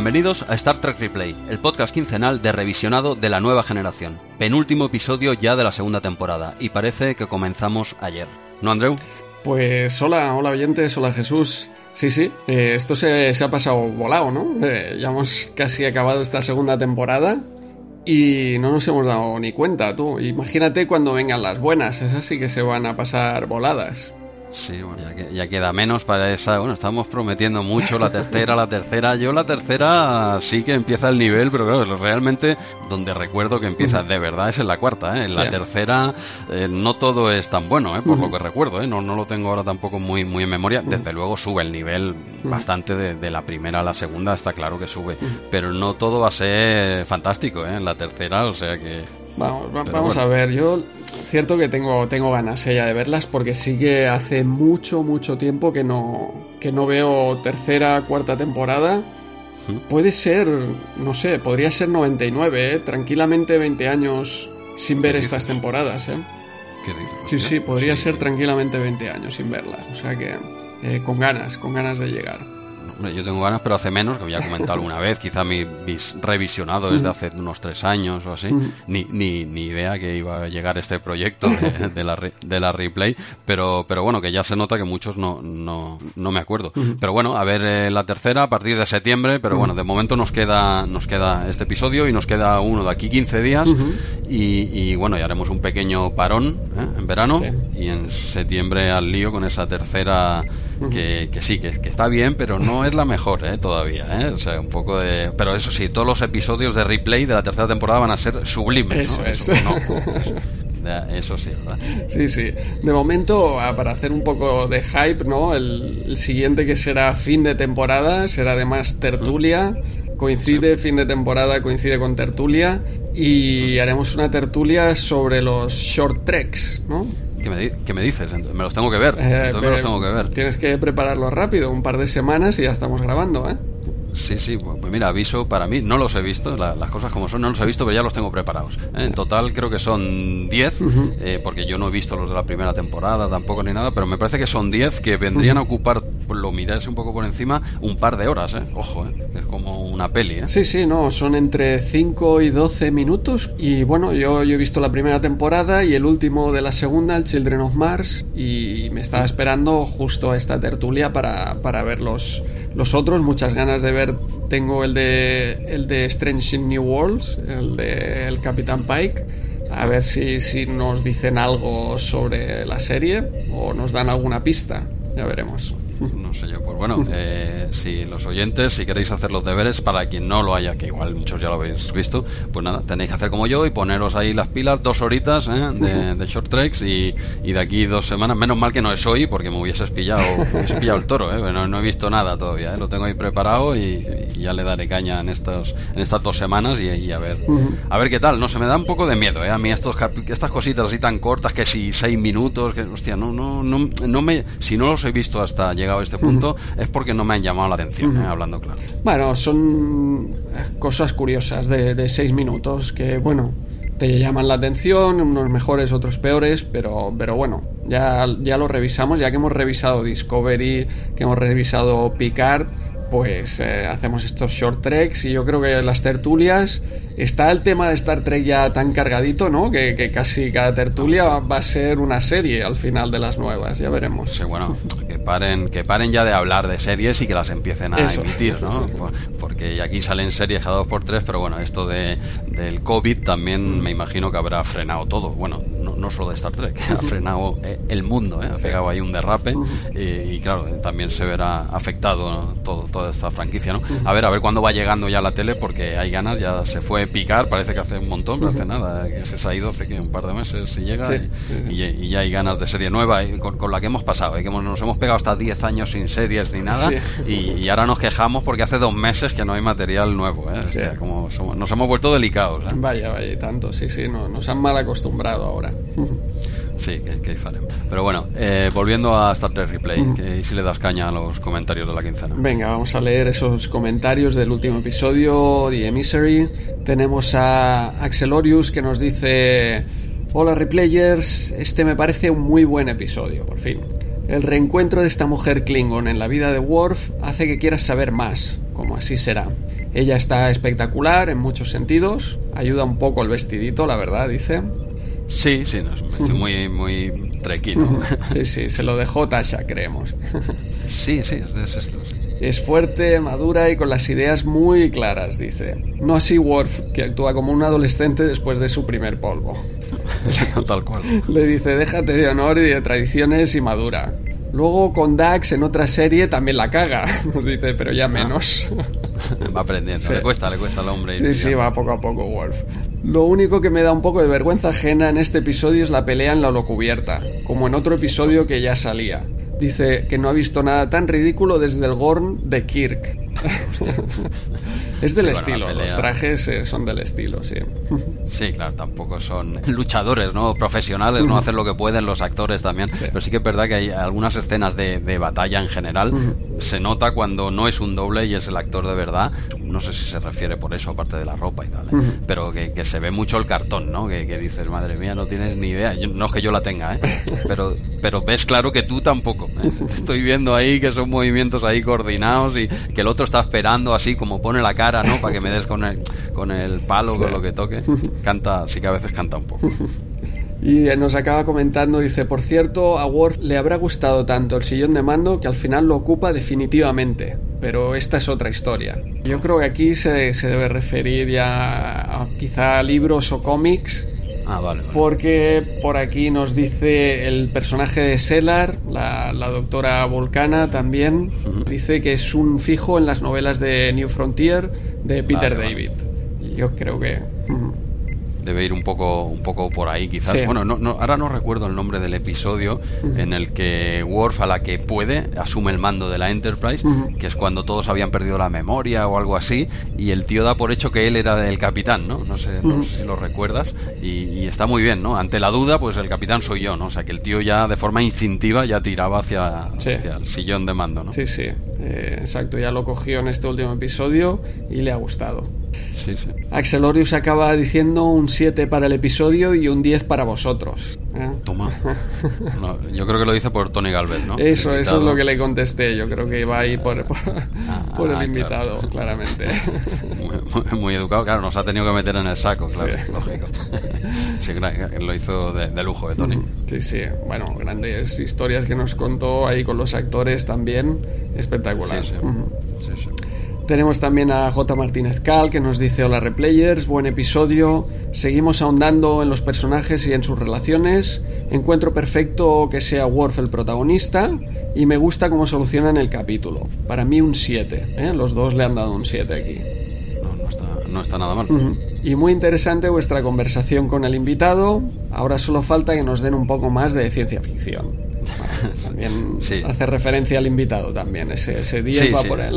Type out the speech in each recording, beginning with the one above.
Bienvenidos a Star Trek Replay, el podcast quincenal de revisionado de la nueva generación. Penúltimo episodio ya de la segunda temporada y parece que comenzamos ayer. ¿No, Andreu? Pues hola, hola oyentes, hola Jesús. Sí, sí, eh, esto se, ha pasado volado, ¿no? Eh, ya hemos casi acabado esta segunda temporada y no nos hemos dado ni cuenta, tú. Imagínate cuando vengan las buenas, esas sí que se van a pasar voladas. Sí, bueno, ya, queda menos para esa. Bueno, estamos prometiendo mucho la tercera, la tercera. Yo la tercera sí que empieza el nivel, pero claro, realmente donde recuerdo que empieza de verdad es en la cuarta. ¿eh? En la tercera eh, no todo es tan bueno, ¿eh? por lo que recuerdo. ¿eh? No, no lo tengo ahora tampoco muy, muy en memoria. Desde luego sube el nivel bastante de, la primera a la segunda, está claro que sube. Pero no todo va a ser fantástico ¿eh? en la tercera, o sea que Vamos, vamos a ver, yo cierto que tengo, tengo ganas ella de verlas porque sí que hace mucho, mucho tiempo que no, que no veo tercera, cuarta temporada. Puede ser, no sé, podría ser 99, ¿eh? tranquilamente 20 años sin ver estas temporadas. ¿eh? ¿Qué dices? Sí, sí, podría ser tranquilamente 20 años sin verlas. O sea que eh, con ganas, con ganas de llegar yo tengo ganas, pero hace menos, que había comentado alguna vez. Quizá mi revisionado desde hace unos tres años o así. Ni, ni, ni idea que iba a llegar este proyecto de, la, de la replay. Pero, pero bueno, que ya se nota que muchos no, no, no me acuerdo. Pero bueno, a ver eh, la tercera a partir de septiembre. Pero bueno, de momento nos queda, nos queda este episodio y nos queda uno de aquí 15 días. y, bueno, ya haremos un pequeño parón ¿eh? en verano. Y en septiembre al lío con esa tercera que, sí, que, está bien, pero no es la mejor ¿eh? todavía. ¿eh? O sea, un poco de... Pero eso sí, todos los episodios de replay de la tercera temporada van a ser sublimes. Eso, eso, eso sí, ¿verdad? Sí, sí. De momento, ah, para hacer un poco de hype, ¿no? El, siguiente que será fin de temporada será además tertulia. Coincide, fin de temporada coincide con tertulia. Y haremos una tertulia sobre los short treks, ¿no? ¿Qué me, dices? Me los tengo que ver. Eh, me los tengo que ver. Tienes que prepararlo rápido, un par de semanas y ya estamos grabando, ¿eh? Sí, sí, pues, mira, aviso para mí, no los he visto, las cosas como son, no los he visto, pero ya los tengo preparados. ¿eh? En total creo que son 10, eh, porque yo no he visto los de la primera temporada tampoco ni nada, pero me parece que son 10 que vendrían a ocupar, lo miráis un poco por encima, un par de horas, ¿eh? Ojo, ¿eh? es como una peli, ¿eh? Sí, sí, no, son entre 5 y 12 minutos. Y bueno, yo, yo he visto la primera temporada y el último de la segunda, el Children of Mars, y me estaba esperando justo a esta tertulia para, para ver los, los otros, muchas ganas de ver tengo el de, el de Strange in New Worlds, el de el Capitán Pike. A ver si, si nos dicen algo sobre la serie o nos dan alguna pista. Ya veremos. No sé yo, pues bueno, eh, si los oyentes, si queréis hacer los deberes, para quien no lo haya, que igual muchos ya lo habéis visto, pues nada, tenéis que hacer como yo y poneros ahí las pilas, dos horitas ¿eh? de, short treks y, y, de aquí dos semanas, menos mal que no es hoy, porque me hubieses pillado, pillado el toro, ¿eh? no, he visto nada todavía, ¿eh? lo tengo ahí preparado y, ya le daré caña en, estos, en estas dos semanas y, a ver a ver qué tal, no se me da un poco de miedo, ¿eh? a mí estos, estas cositas así tan cortas, que si seis minutos, que hostia, no, no, no, no me, si no los he visto hasta llegar a este punto es porque no me han llamado la atención, eh, hablando claro. Bueno, son cosas curiosas de, seis minutos que, bueno, te llaman la atención, unos mejores, otros peores, pero, pero bueno, ya, ya lo revisamos, ya que hemos revisado Discovery, que hemos revisado Picard, pues eh, hacemos estos short treks y yo creo que las tertulias está el tema de Star Trek ya tan cargadito, ¿no? Que, que, casi cada tertulia va a ser una serie al final de las nuevas, ya veremos. Sí, bueno, paren, que paren ya de hablar de series y que las empiecen a emitir, ¿no? Porque aquí salen series a dos por tres, pero bueno, esto de, del COVID también me imagino que habrá frenado todo. Bueno, no, no solo de Star Trek, ha frenado eh, el mundo, ¿eh? ha pegado ahí un derrape y, claro, también se verá afectado todo, toda esta franquicia, ¿no? A ver, a ver cuándo va llegando ya la tele, porque hay ganas, ya se fue picar, parece que hace un montón, pero hace nada, que se ha ido hace que un par de meses y llega y, ya hay ganas de serie nueva y con, la que hemos pasado, y que nos hemos pegado hasta 10 años sin series ni nada y, ahora nos quejamos porque hace dos meses que no hay material nuevo. ¿eh? como nos hemos vuelto delicados. ¿eh? Vaya, vaya, tanto, sí, sí, no, nos han mal acostumbrado ahora. Sí, que, que Pero bueno, eh, volviendo a Star Trek Replay, que si le das caña a los comentarios de la quincena. Venga, vamos a leer esos comentarios del último episodio, The Emissary. Tenemos a Axelorius que nos dice: Hola Replayers, este me parece un muy buen episodio, por fin. El reencuentro de esta mujer Klingon en la vida de Worf hace que quieras saber más, como así será. Ella está espectacular en muchos sentidos, ayuda un poco el vestidito, la verdad, dice. Sí, sí, no, estoy muy, muy trequino. Sí, sí, se lo dejó Tasha, creemos. Sí, sí, es de. Es fuerte, madura y con las ideas muy claras, dice. No así Worf, que actúa como un adolescente después de su primer polvo. Tal cual. Le dice, déjate de honor y de tradiciones y madura. Luego con Dax en otra serie también la caga. Nos dice, pero ya menos. Va aprendiendo. Le cuesta, le cuesta al hombre. Sí, sí, va poco a poco Wolf. Lo único que me da un poco de vergüenza ajena en este episodio es la pelea en la holocubierta, como en otro episodio que ya salía. Dice que no ha visto nada tan ridículo desde el Gorn de Kirk. Es del estilo, los trajes eh, son del estilo, sí. Sí, claro, tampoco son luchadores, ¿no? Profesionales, no hacen lo que pueden los actores también. Pero sí que es verdad que hay algunas escenas de, batalla en general. Se nota cuando no es un doble y es el actor de verdad. No sé si se refiere por eso, aparte de la ropa y tal. ¿eh? Pero que, se ve mucho el cartón, ¿no? Que, dices, madre mía, no tienes ni idea. no es que yo la tenga, ¿eh? Pero, pero ves claro que tú tampoco. ¿eh? Estoy viendo ahí que son movimientos ahí coordinados y que el otro está esperando así como pone la cara, ¿no? Para que me des con el, con el palo, con lo que toque. Canta, sí que a veces canta un poco. Y nos acaba comentando, dice, por cierto, a Worf le habrá gustado tanto el sillón de mando que al final lo ocupa definitivamente. Pero esta es otra historia. Yo creo que aquí se, se debe referir ya a quizá libros o cómics Ah, vale, Porque por aquí nos dice el personaje de Sellar, la, doctora Volcana también, dice que es un fijo en las novelas de New Frontier de Peter David. Yo creo que debe ir un poco, un poco por ahí, quizás. Bueno, no, no, ahora no recuerdo el nombre del episodio en el que Worf, a la que puede, asume el mando de la Enterprise, que es cuando todos habían perdido la memoria o algo así, y el tío da por hecho que él era el capitán, ¿no? No sé, si lo recuerdas, y, está muy bien, ¿no? Ante la duda, pues el capitán soy yo, ¿no? O sea, que el tío ya de forma instintiva ya tiraba hacia, hacia el sillón de mando, ¿no? Sí, sí, eh, exacto, ya lo cogió en este último episodio y le ha gustado. Sí, sí. Axelorius acaba diciendo un 7 para el episodio y un 10 para vosotros. ¿eh? Toma. yo creo que lo dice por Tony Galvez, ¿no? Eso, eso es lo que le contesté. Yo creo que iba ahí por, por, ah, el invitado, claramente. Muy, educado, claro, nos ha tenido que meter en el saco, claro, lógico. sí, lo hizo de, lujo de Tony. Sí, sí. Bueno, grandes historias que nos contó ahí con los actores también. Espectacular. sí, sí. Tenemos también a J. Martínez Cal que nos dice hola replayers, buen episodio, seguimos ahondando en los personajes y en sus relaciones, encuentro perfecto que sea Worf el protagonista y me gusta cómo solucionan el capítulo. Para mí un 7, ¿eh? los dos le han dado un 7 aquí. No, está, nada mal. Y muy interesante vuestra conversación con el invitado, ahora solo falta que nos den un poco más de ciencia ficción. también hace referencia al invitado también, ese, ese día va por él.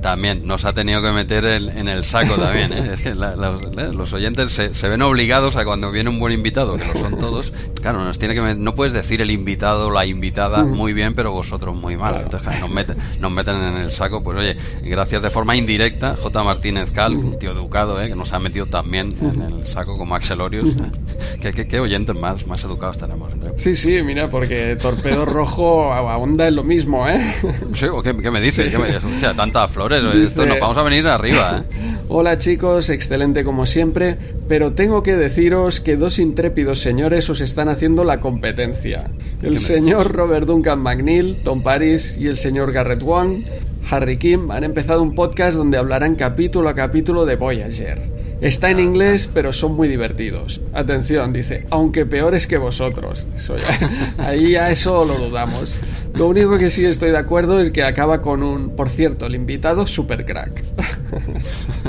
También, nos ha tenido que meter en, el saco también. ¿eh? los, oyentes se, ven obligados a cuando viene un buen invitado, que lo son todos. Claro, nos tiene que no puedes decir el invitado, la invitada muy bien, pero vosotros muy mal. Entonces, nos, meten, nos meten en el saco. Pues oye, gracias de forma indirecta, J. Martínez Cal, un tío educado, ¿eh? que nos ha metido también en el saco como Axelorius. ¿Qué, qué, oyentes más, más educados tenemos? Sí, sí, mira, porque Torpedo Rojo ahonda en lo mismo, ¿eh? Sí, ¿qué, qué me dices? ¿Qué me dices? O sea, tanta flor esto nos vamos a venir arriba. ¿eh? Hola chicos, excelente como siempre, pero tengo que deciros que dos intrépidos señores os están haciendo la competencia. El señor Robert Duncan McNeil, Tom Paris y el señor Garrett Wong, Harry Kim, han empezado un podcast donde hablarán capítulo a capítulo de Voyager. Está en ah, inglés, pero son muy divertidos. Atención, dice, aunque peores que vosotros. ahí ya eso lo dudamos. Lo único que sí estoy de acuerdo es que acaba con un, por cierto, el invitado super crack.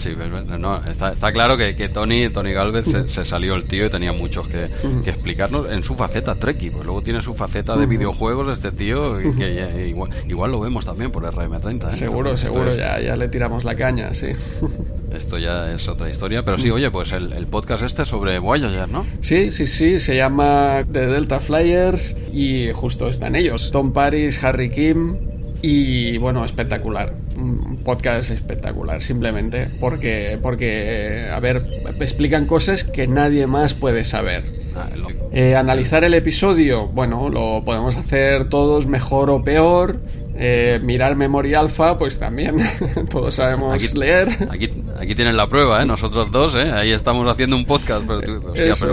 Sí, no, está, claro que, Tony, Tony Galvez se, salió el tío y tenía muchos que, explicarnos en su faceta Trekkie. Pues luego tiene su faceta de videojuegos este tío que igual, lo vemos también por RM30. ¿eh? Seguro, seguro, ya, ya le tiramos la caña, sí. Esto ya es otra historia, pero sí, oye, pues el, podcast este sobre Voyager, ¿no? Sí, sí, sí, se llama The Delta Flyers y justo están ellos, Tom Paris, Harry Kim y bueno, espectacular, un podcast espectacular, simplemente porque, porque a ver, explican cosas que nadie más puede saber. Ah, eh, analizar el episodio, bueno, lo podemos hacer todos mejor o peor, Eh, mirar Memoria Alpha, pues también todos sabemos leer. Aquí, aquí tienes la prueba, ¿eh? Nosotros dos, ¿eh? Ahí estamos haciendo un podcast, pero, lo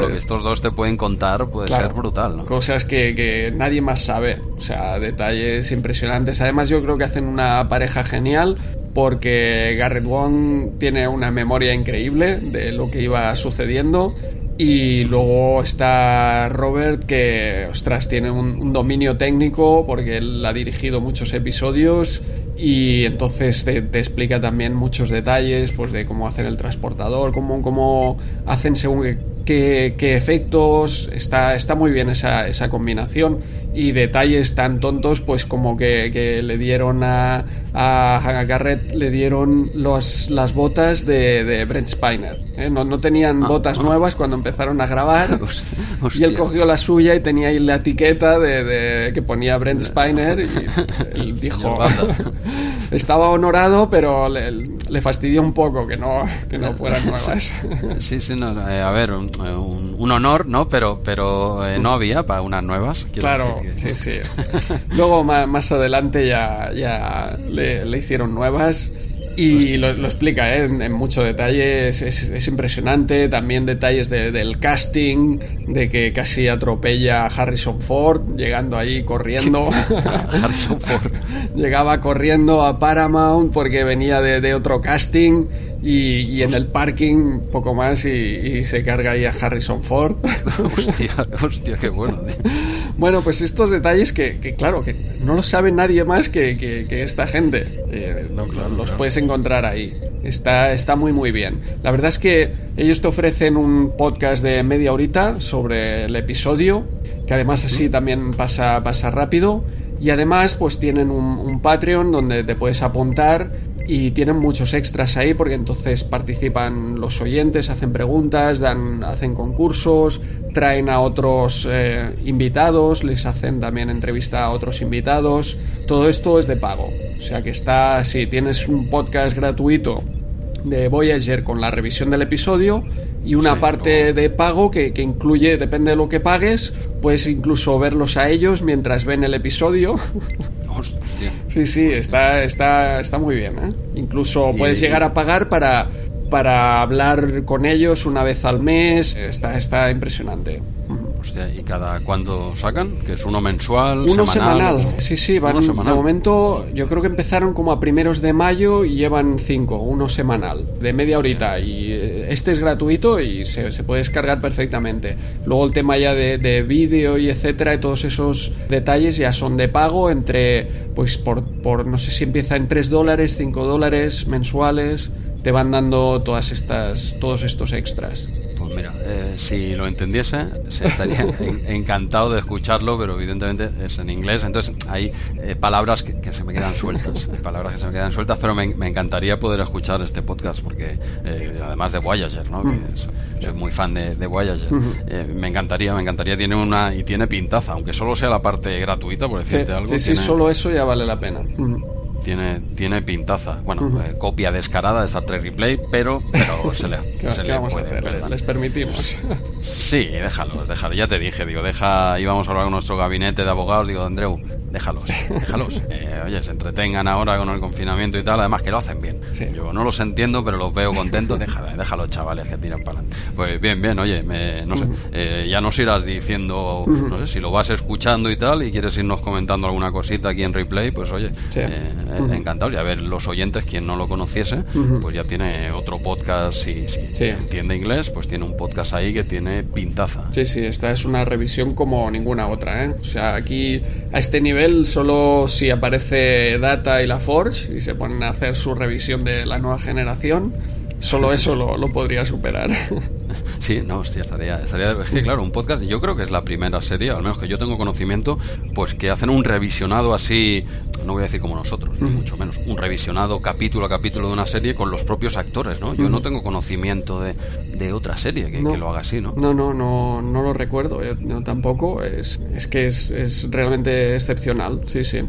que estos dos te pueden contar puede ser brutal, ¿no? Cosas que, que nadie más sabe, o sea, detalles impresionantes. Además, yo creo que hacen una pareja genial porque Garrett Wong tiene una memoria increíble de lo que iba sucediendo y luego está Robert que, ostras, tiene un, dominio técnico porque él ha dirigido muchos episodios y entonces te, explica también muchos detalles pues de cómo hacen el transportador, cómo, cómo hacen según qué, efectos, está, está muy bien esa, esa combinación. Y detalles tan tontos pues como que, le dieron a, a, Garrett le dieron los, las botas de, de Brent Spiner ¿eh? no, no, tenían ah, botas ah. nuevas cuando empezaron a grabar. Y él cogió la suya y tenía ahí la etiqueta de, que ponía Brent Spiner y él dijo estaba honorado pero le, fastidió un poco que no, que no fueran nuevas. Sí, sí, no, eh, a ver un, un, honor no pero, pero eh, no había para unas nuevas claro Sí, sí. Luego más, adelante ya, ya le, hicieron nuevas y lo, explica ¿eh? en, mucho detalle, es, impresionante, también detalles del casting, de que casi atropella a Harrison Ford, llegando ahí corriendo. Harrison Ford. Llegaba corriendo a Paramount porque venía de, de otro casting y, en el parking poco más y, se carga ahí a Harrison Ford. hostia, hostia, qué bueno. Bueno, pues estos detalles que, claro, que no lo sabe nadie más que, esta gente. Eh, los puedes encontrar ahí. Está, está muy muy bien. La verdad es que ellos te ofrecen un podcast de media horita sobre el episodio, que además así también pasa, pasa rápido. Y además pues tienen un, un Patreon donde te puedes apuntar y tienen muchos extras ahí porque entonces participan los oyentes, hacen preguntas, dan, hacen concursos, traen a otros eh, invitados, les hacen también entrevista a otros invitados. Todo esto es de pago. O sea que está, si tienes un podcast gratuito de Voyager con la revisión del episodio y una parte de pago que, que, incluye, depende de lo que pagues, puedes incluso verlos a ellos mientras ven el episodio. Sí, sí, está, está, está muy bien. ¿eh? Incluso puedes llegar a pagar para, para hablar con ellos una vez al mes. Está, está impresionante. ¿Y cada cuándo sacan? ¿Que es uno mensual? Uno semanal. Sí, sí, van. De momento, yo creo que empezaron como a primeros de mayo y llevan cinco, uno semanal, de media horita. Y eh, este es gratuito y se, puede descargar perfectamente. Luego el tema ya de, de vídeo y etcétera, y todos esos detalles ya son de pago entre, pues por, por no sé si empieza en 3 dólares, 5 dólares mensuales. Te van dando todas estas, todos estos extras. Mira, eh, si lo entendiese, estaría encantado de escucharlo, pero evidentemente es en inglés, entonces hay eh, palabras que, se me quedan sueltas, hay palabras que se me quedan sueltas, pero me, encantaría poder escuchar este podcast, porque eh, además de Voyager, ¿no? soy muy fan de, Voyager, me encantaría, me encantaría, tiene una, y tiene pintaza, aunque solo sea la parte gratuita, por decirte algo. Sí, sí, solo eso ya vale la pena tiene, tiene pintaza. Bueno, eh, copia descarada de Star Trek Replay, pero, pero se le, se le puede Les permitimos. Sí, déjalos, déjalos. Ya te dije, digo, deja, íbamos a hablar con nuestro gabinete de abogados, digo, Andreu, déjalos, déjalos. Eh, oye, se entretengan ahora con el confinamiento y tal, además que lo hacen bien. Yo no los entiendo, pero los veo contentos, déjalos, déjalos chavales que tiran para adelante. Pues bien, bien, oye, no sé, eh, ya nos irás diciendo, no sé, si lo vas escuchando y tal, y quieres irnos comentando alguna cosita aquí en replay, pues oye, eh, encantado. Y a ver, los oyentes, quien no lo conociese, pues ya tiene otro podcast, si, si entiende inglés, pues tiene un podcast ahí que tiene pintaza. Sí, sí, esta es una revisión como ninguna otra, ¿eh? O sea, aquí a este nivel solo si aparece Data y la Forge y se ponen a hacer su revisión de la nueva generación, solo eso lo, lo podría superar. Sí, no, hostia, estaría, estaría. Es que, claro, un podcast, yo creo que es la primera serie, al menos que yo tengo conocimiento, pues que hacen un revisionado así, no voy a decir como nosotros, mucho menos, un revisionado capítulo a capítulo de una serie con los propios actores, ¿no? Yo no tengo conocimiento de, de otra serie que, lo haga así, ¿no? No, no, no, no lo recuerdo, yo, tampoco, es, es que es, es realmente excepcional, sí, sí.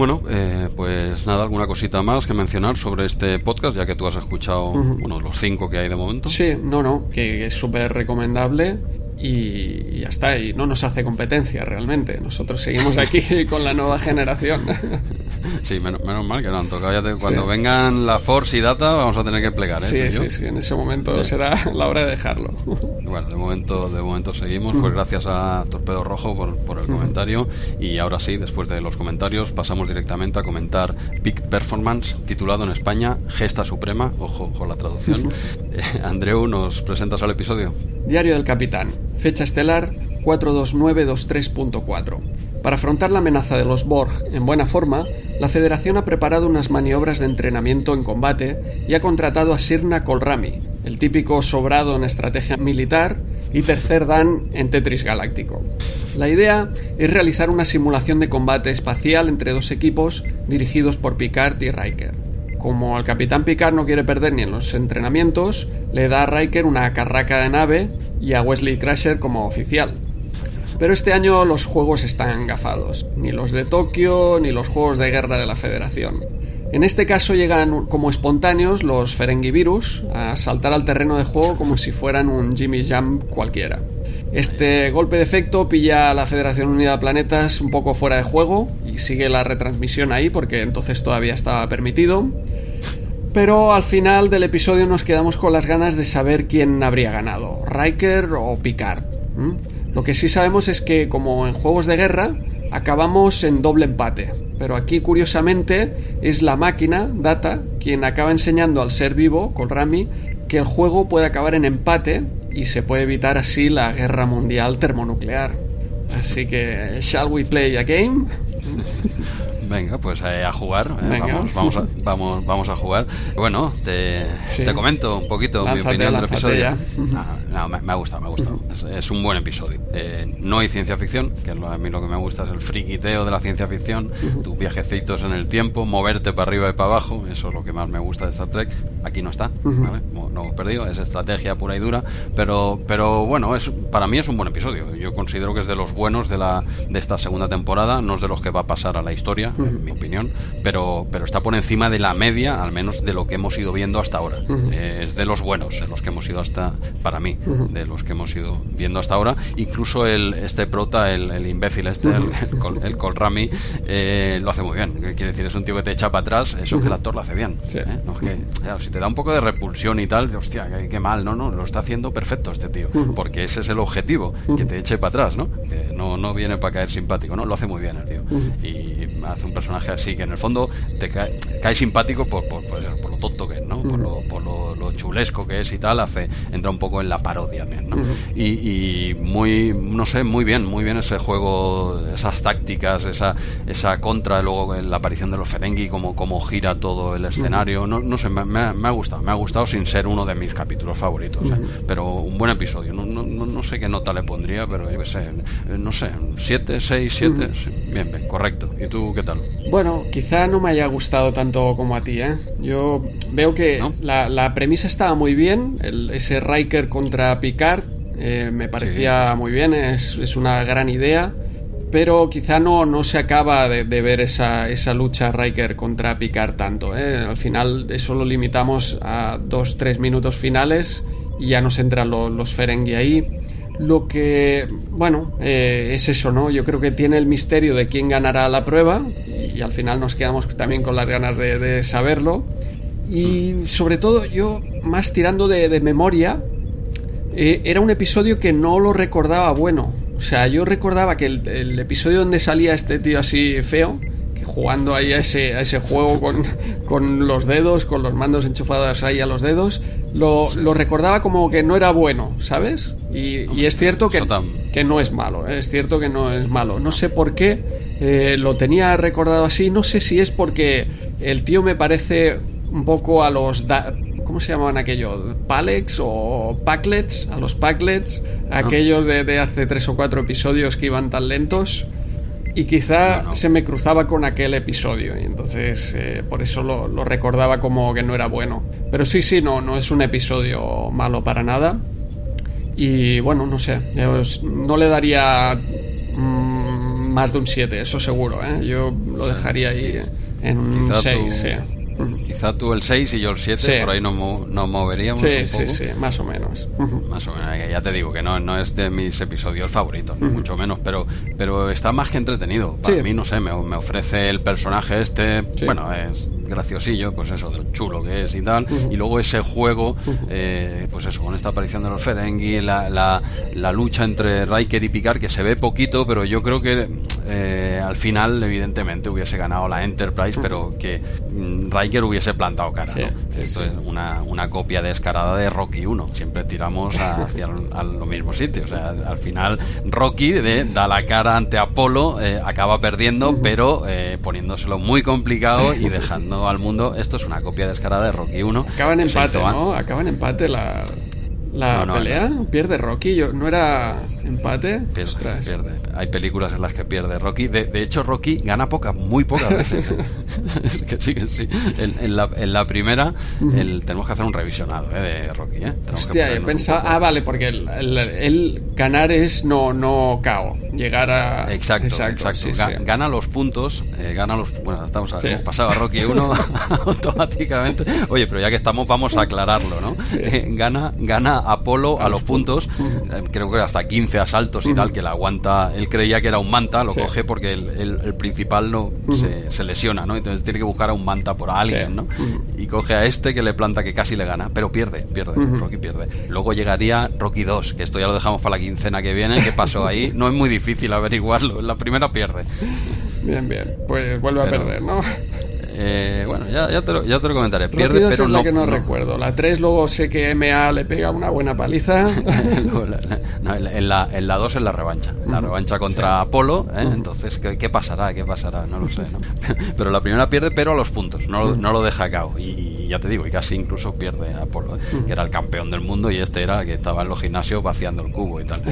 Bueno, eh, pues nada, alguna cosita más que mencionar sobre este podcast, ya que tú has escuchado uno los cinco que hay de momento. Sí, no, no, que es súper recomendable y ya está, y no nos hace competencia realmente. Nosotros seguimos aquí con la nueva generación. Sí, menos, mal que no han tocado. cuando vengan la Force y Data, vamos a tener que plegar. ¿eh? Sí, sí, sí, en ese momento será la hora de dejarlo. Bueno, de momento, de momento seguimos. Pues gracias a Torpedo Rojo por, por el comentario. Y ahora sí, después de los comentarios, pasamos directamente a comentar Peak Performance, titulado en España Gesta Suprema. Ojo con la traducción. Eh, Andreu, ¿nos presentas al episodio? Diario del Capitán. Fecha estelar 42923.4. Para afrontar la amenaza de los Borg en buena forma, la Federación ha preparado unas maniobras de entrenamiento en combate y ha contratado a Sirna Kolrami, el típico sobrado en estrategia militar y tercer dan en Tetris Galáctico. La idea es realizar una simulación de combate espacial entre dos equipos dirigidos por Picard y Riker. Como el capitán Picard no quiere perder ni en los entrenamientos, le da a Riker una carraca de nave y a Wesley Crusher como oficial. Pero este año los juegos están gafados, ni los de Tokio ni los juegos de guerra de la Federación. En este caso llegan como espontáneos los Ferengi Virus a saltar al terreno de juego como si fueran un Jimmy Jam cualquiera. Este golpe de efecto pilla a la Federación Unida de Planetas un poco fuera de juego y sigue la retransmisión ahí porque entonces todavía estaba permitido. Pero al final del episodio nos quedamos con las ganas de saber quién habría ganado, Riker o Picard. Lo que sí sabemos es que, como en juegos de guerra, acabamos en doble empate. Pero aquí, curiosamente, es la máquina, Data, quien acaba enseñando al ser vivo, Rami, que el juego puede acabar en empate y se puede evitar así la guerra mundial termonuclear. Así que, ¿shall we play a game? Venga, pues eh, a jugar. Eh, vamos, vamos, a, vamos, vamos a jugar. Bueno, te, te comento un poquito mi opinión del episodio. No, me, ha gustado, me ha gustado. Es, un buen episodio. Eh, no hay ciencia ficción, que a mí lo que me gusta es el friquiteo de la ciencia ficción, tus viajecitos en el tiempo, moverte para arriba y para abajo, eso es lo que más me gusta de Star Trek. Aquí no está, ¿vale? no he perdido, es estrategia pura y dura, pero, pero bueno, es, para mí es un buen episodio. Yo considero que es de los buenos de, la, de esta segunda temporada, no es de los que va a pasar a la historia, en mi opinión, pero, pero está por encima de la media, al menos de lo que hemos ido viendo hasta ahora. Eh, es de los buenos, de los que hemos ido hasta, para mí, de los que hemos ido viendo hasta ahora. Incluso el, este prota, el, el imbécil este, el, el, Colrami, eh, lo hace muy bien. Quiere decir, es un tío que te echa para atrás, eso que el actor lo hace bien. ¿eh? No, es que, si te da un poco de repulsión y tal, de hostia, qué, mal, no, no, lo está haciendo perfecto este tío, porque ese es el objetivo, que te eche para atrás, ¿no? Que no, no viene para caer simpático, ¿no? Lo hace muy bien el tío. Y hace un personaje así que en el fondo te cae, simpático por, por, por, lo tonto que es, ¿no? Por, lo, por lo, chulesco que es y tal, hace, entra un poco en la parodia, ¿no? y, muy, no sé, muy bien, muy bien ese juego, esas tácticas, esa, esa contra, luego la aparición de los Ferengi, como, como gira todo el escenario, no, no sé, me, me, ha gustado, me ha gustado sin ser uno de mis capítulos favoritos, ¿eh? pero un buen episodio, no, no, no, sé qué nota le pondría, pero yo qué sé, no sé, 7, 6, 7, bien, bien, correcto. ¿Y tú qué tal? Bueno, quizá no me haya gustado tanto como a ti, ¿eh? Yo veo que la, la, premisa estaba muy bien, el, ese Riker contra Picard eh, me parecía muy bien, es, es, una gran idea, pero quizá no, no se acaba de, ver esa, esa, lucha Riker contra Picard tanto. ¿eh? Al final eso lo limitamos a dos, tres minutos finales y ya nos entran los, los Ferengi ahí. Lo que, bueno, eh, es eso, ¿no? Yo creo que tiene el misterio de quién ganará la prueba y, al final nos quedamos también con las ganas de, saberlo. Y sobre todo yo, más tirando de, memoria, eh, era un episodio que no lo recordaba bueno. O sea, yo recordaba que el, episodio donde salía este tío así feo, jugando ahí a ese, a ese juego con, con los dedos, con los mandos enchufados ahí a los dedos, lo, lo, recordaba como que no era bueno, ¿sabes? Y, es cierto que, que, no es malo, ¿eh? es cierto que no es malo. No sé por qué eh, lo tenía recordado así, no sé si es porque el tío me parece un poco a los... ¿Cómo se llamaban aquellos? ¿Palex o Packlets? A los Packlets, ah. aquellos de, de hace tres o cuatro episodios que iban tan lentos y quizá se me cruzaba con aquel episodio y entonces eh, por eso lo, recordaba como que no era bueno. Pero sí, sí, no, no es un episodio malo para nada. Y bueno, no sé, no le daría mm, más de un 7, eso seguro. ¿eh? Yo lo dejaría ahí en un 6. Quizá tú el 6 y yo el 7, por ahí nos, moveríamos. Sí, sí, sí, más o menos. Más o menos, ya te digo que no, no es de mis episodios favoritos, mucho menos, pero, pero está más que entretenido. Para mí, no sé, me, me, ofrece el personaje este, bueno, es graciosillo, pues eso, del chulo que es y tal, y luego ese juego, eh, pues eso, con esta aparición de los Ferengi, la, la, la, lucha entre Riker y Picard, que se ve poquito, pero yo creo que eh, al final, evidentemente, hubiese ganado la Enterprise, pero que mm, Riker hubiese plantado cara. Esto es una, una, copia descarada de Rocky 1. Siempre tiramos hacia al, lo mismo sitio. O sea, al final, Rocky da la cara ante Apolo, eh, acaba perdiendo, pero eh, poniéndoselo muy complicado y dejando al mundo. Esto es una copia descarada de Rocky 1. Acaba en empate, ¿no? Acaba en empate la, la pelea. Pierde Rocky. Yo, ¿No era empate? Pierde, pierde hay películas en las que pierde Rocky. De, de hecho, Rocky gana poca, muy pocas veces. que sí, que sí. En, la, en la, primera el, tenemos que hacer un revisionado ¿eh? de Rocky. ¿eh? Hostia, yo pensaba... Ah, vale, porque el, ganar es no, no KO. Llegar a... Exacto, exacto. Gana los puntos, eh, gana los... Bueno, estamos, hemos pasado a Rocky 1 automáticamente. Oye, pero ya que estamos, vamos a aclararlo, ¿no? Eh, gana, gana Apolo a, los puntos, eh, creo que hasta 15 asaltos y tal, que la aguanta él creía que era un manta, lo coge porque el, principal no se, lesiona, ¿no? Entonces tiene que buscar a un manta por alguien, ¿no? Y coge a este que le planta que casi le gana, pero pierde, pierde, Rocky pierde. Luego llegaría Rocky 2, que esto ya lo dejamos para la quincena que viene, ¿qué pasó ahí? No es muy difícil averiguarlo, en la primera pierde. Bien, bien, pues vuelve a perder, ¿no? Eh, bueno, ya, ya, te lo, ya te lo comentaré. Pierde, pero es la que no, recuerdo. La 3 luego sé que MA le pega una buena paliza. en, la, en la 2 es la revancha. La revancha contra Apolo. ¿eh? Entonces, ¿qué, pasará? ¿Qué pasará? No lo sé. ¿no? pero la primera pierde, pero a los puntos. No, no lo deja a cabo. Y, ya te digo, y casi incluso pierde a Apolo, ¿eh? que era el campeón del mundo y este era que estaba en los gimnasios vaciando el cubo y tal.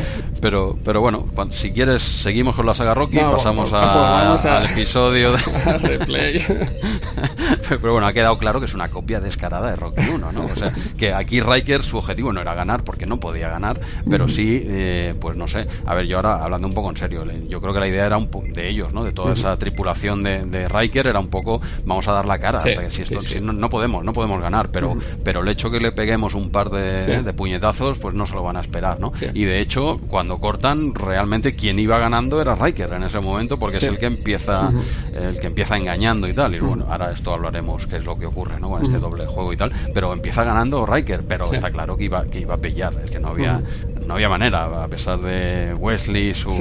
Pero, pero bueno, si quieres, seguimos con la saga Rocky. pasamos a, al episodio de replay. Pero bueno, ha quedado claro que es una copia descarada de Rocky 1, ¿no? O sea, que aquí Riker su objetivo no era ganar porque no podía ganar, pero sí, eh, pues no sé. A ver, yo ahora hablando un poco en serio, yo creo que la idea era un de ellos, ¿no? De toda esa tripulación de, de, Riker era un poco, vamos a dar la cara, hasta que si esto, Si no, podemos, no podemos ganar, pero, pero el hecho que le peguemos un par de, de, puñetazos, pues no se lo van a esperar, ¿no? Y de hecho, cuando cortan, realmente quien iba ganando era Riker en ese momento, porque es el que empieza, el que empieza engañando y tal. Y bueno, ahora esto hablaremos qué es lo que ocurre ¿no? con este doble juego y tal, pero empieza ganando Riker, pero está claro que iba, que iba a pillar, es que no había, no había manera, a pesar de Wesley, sus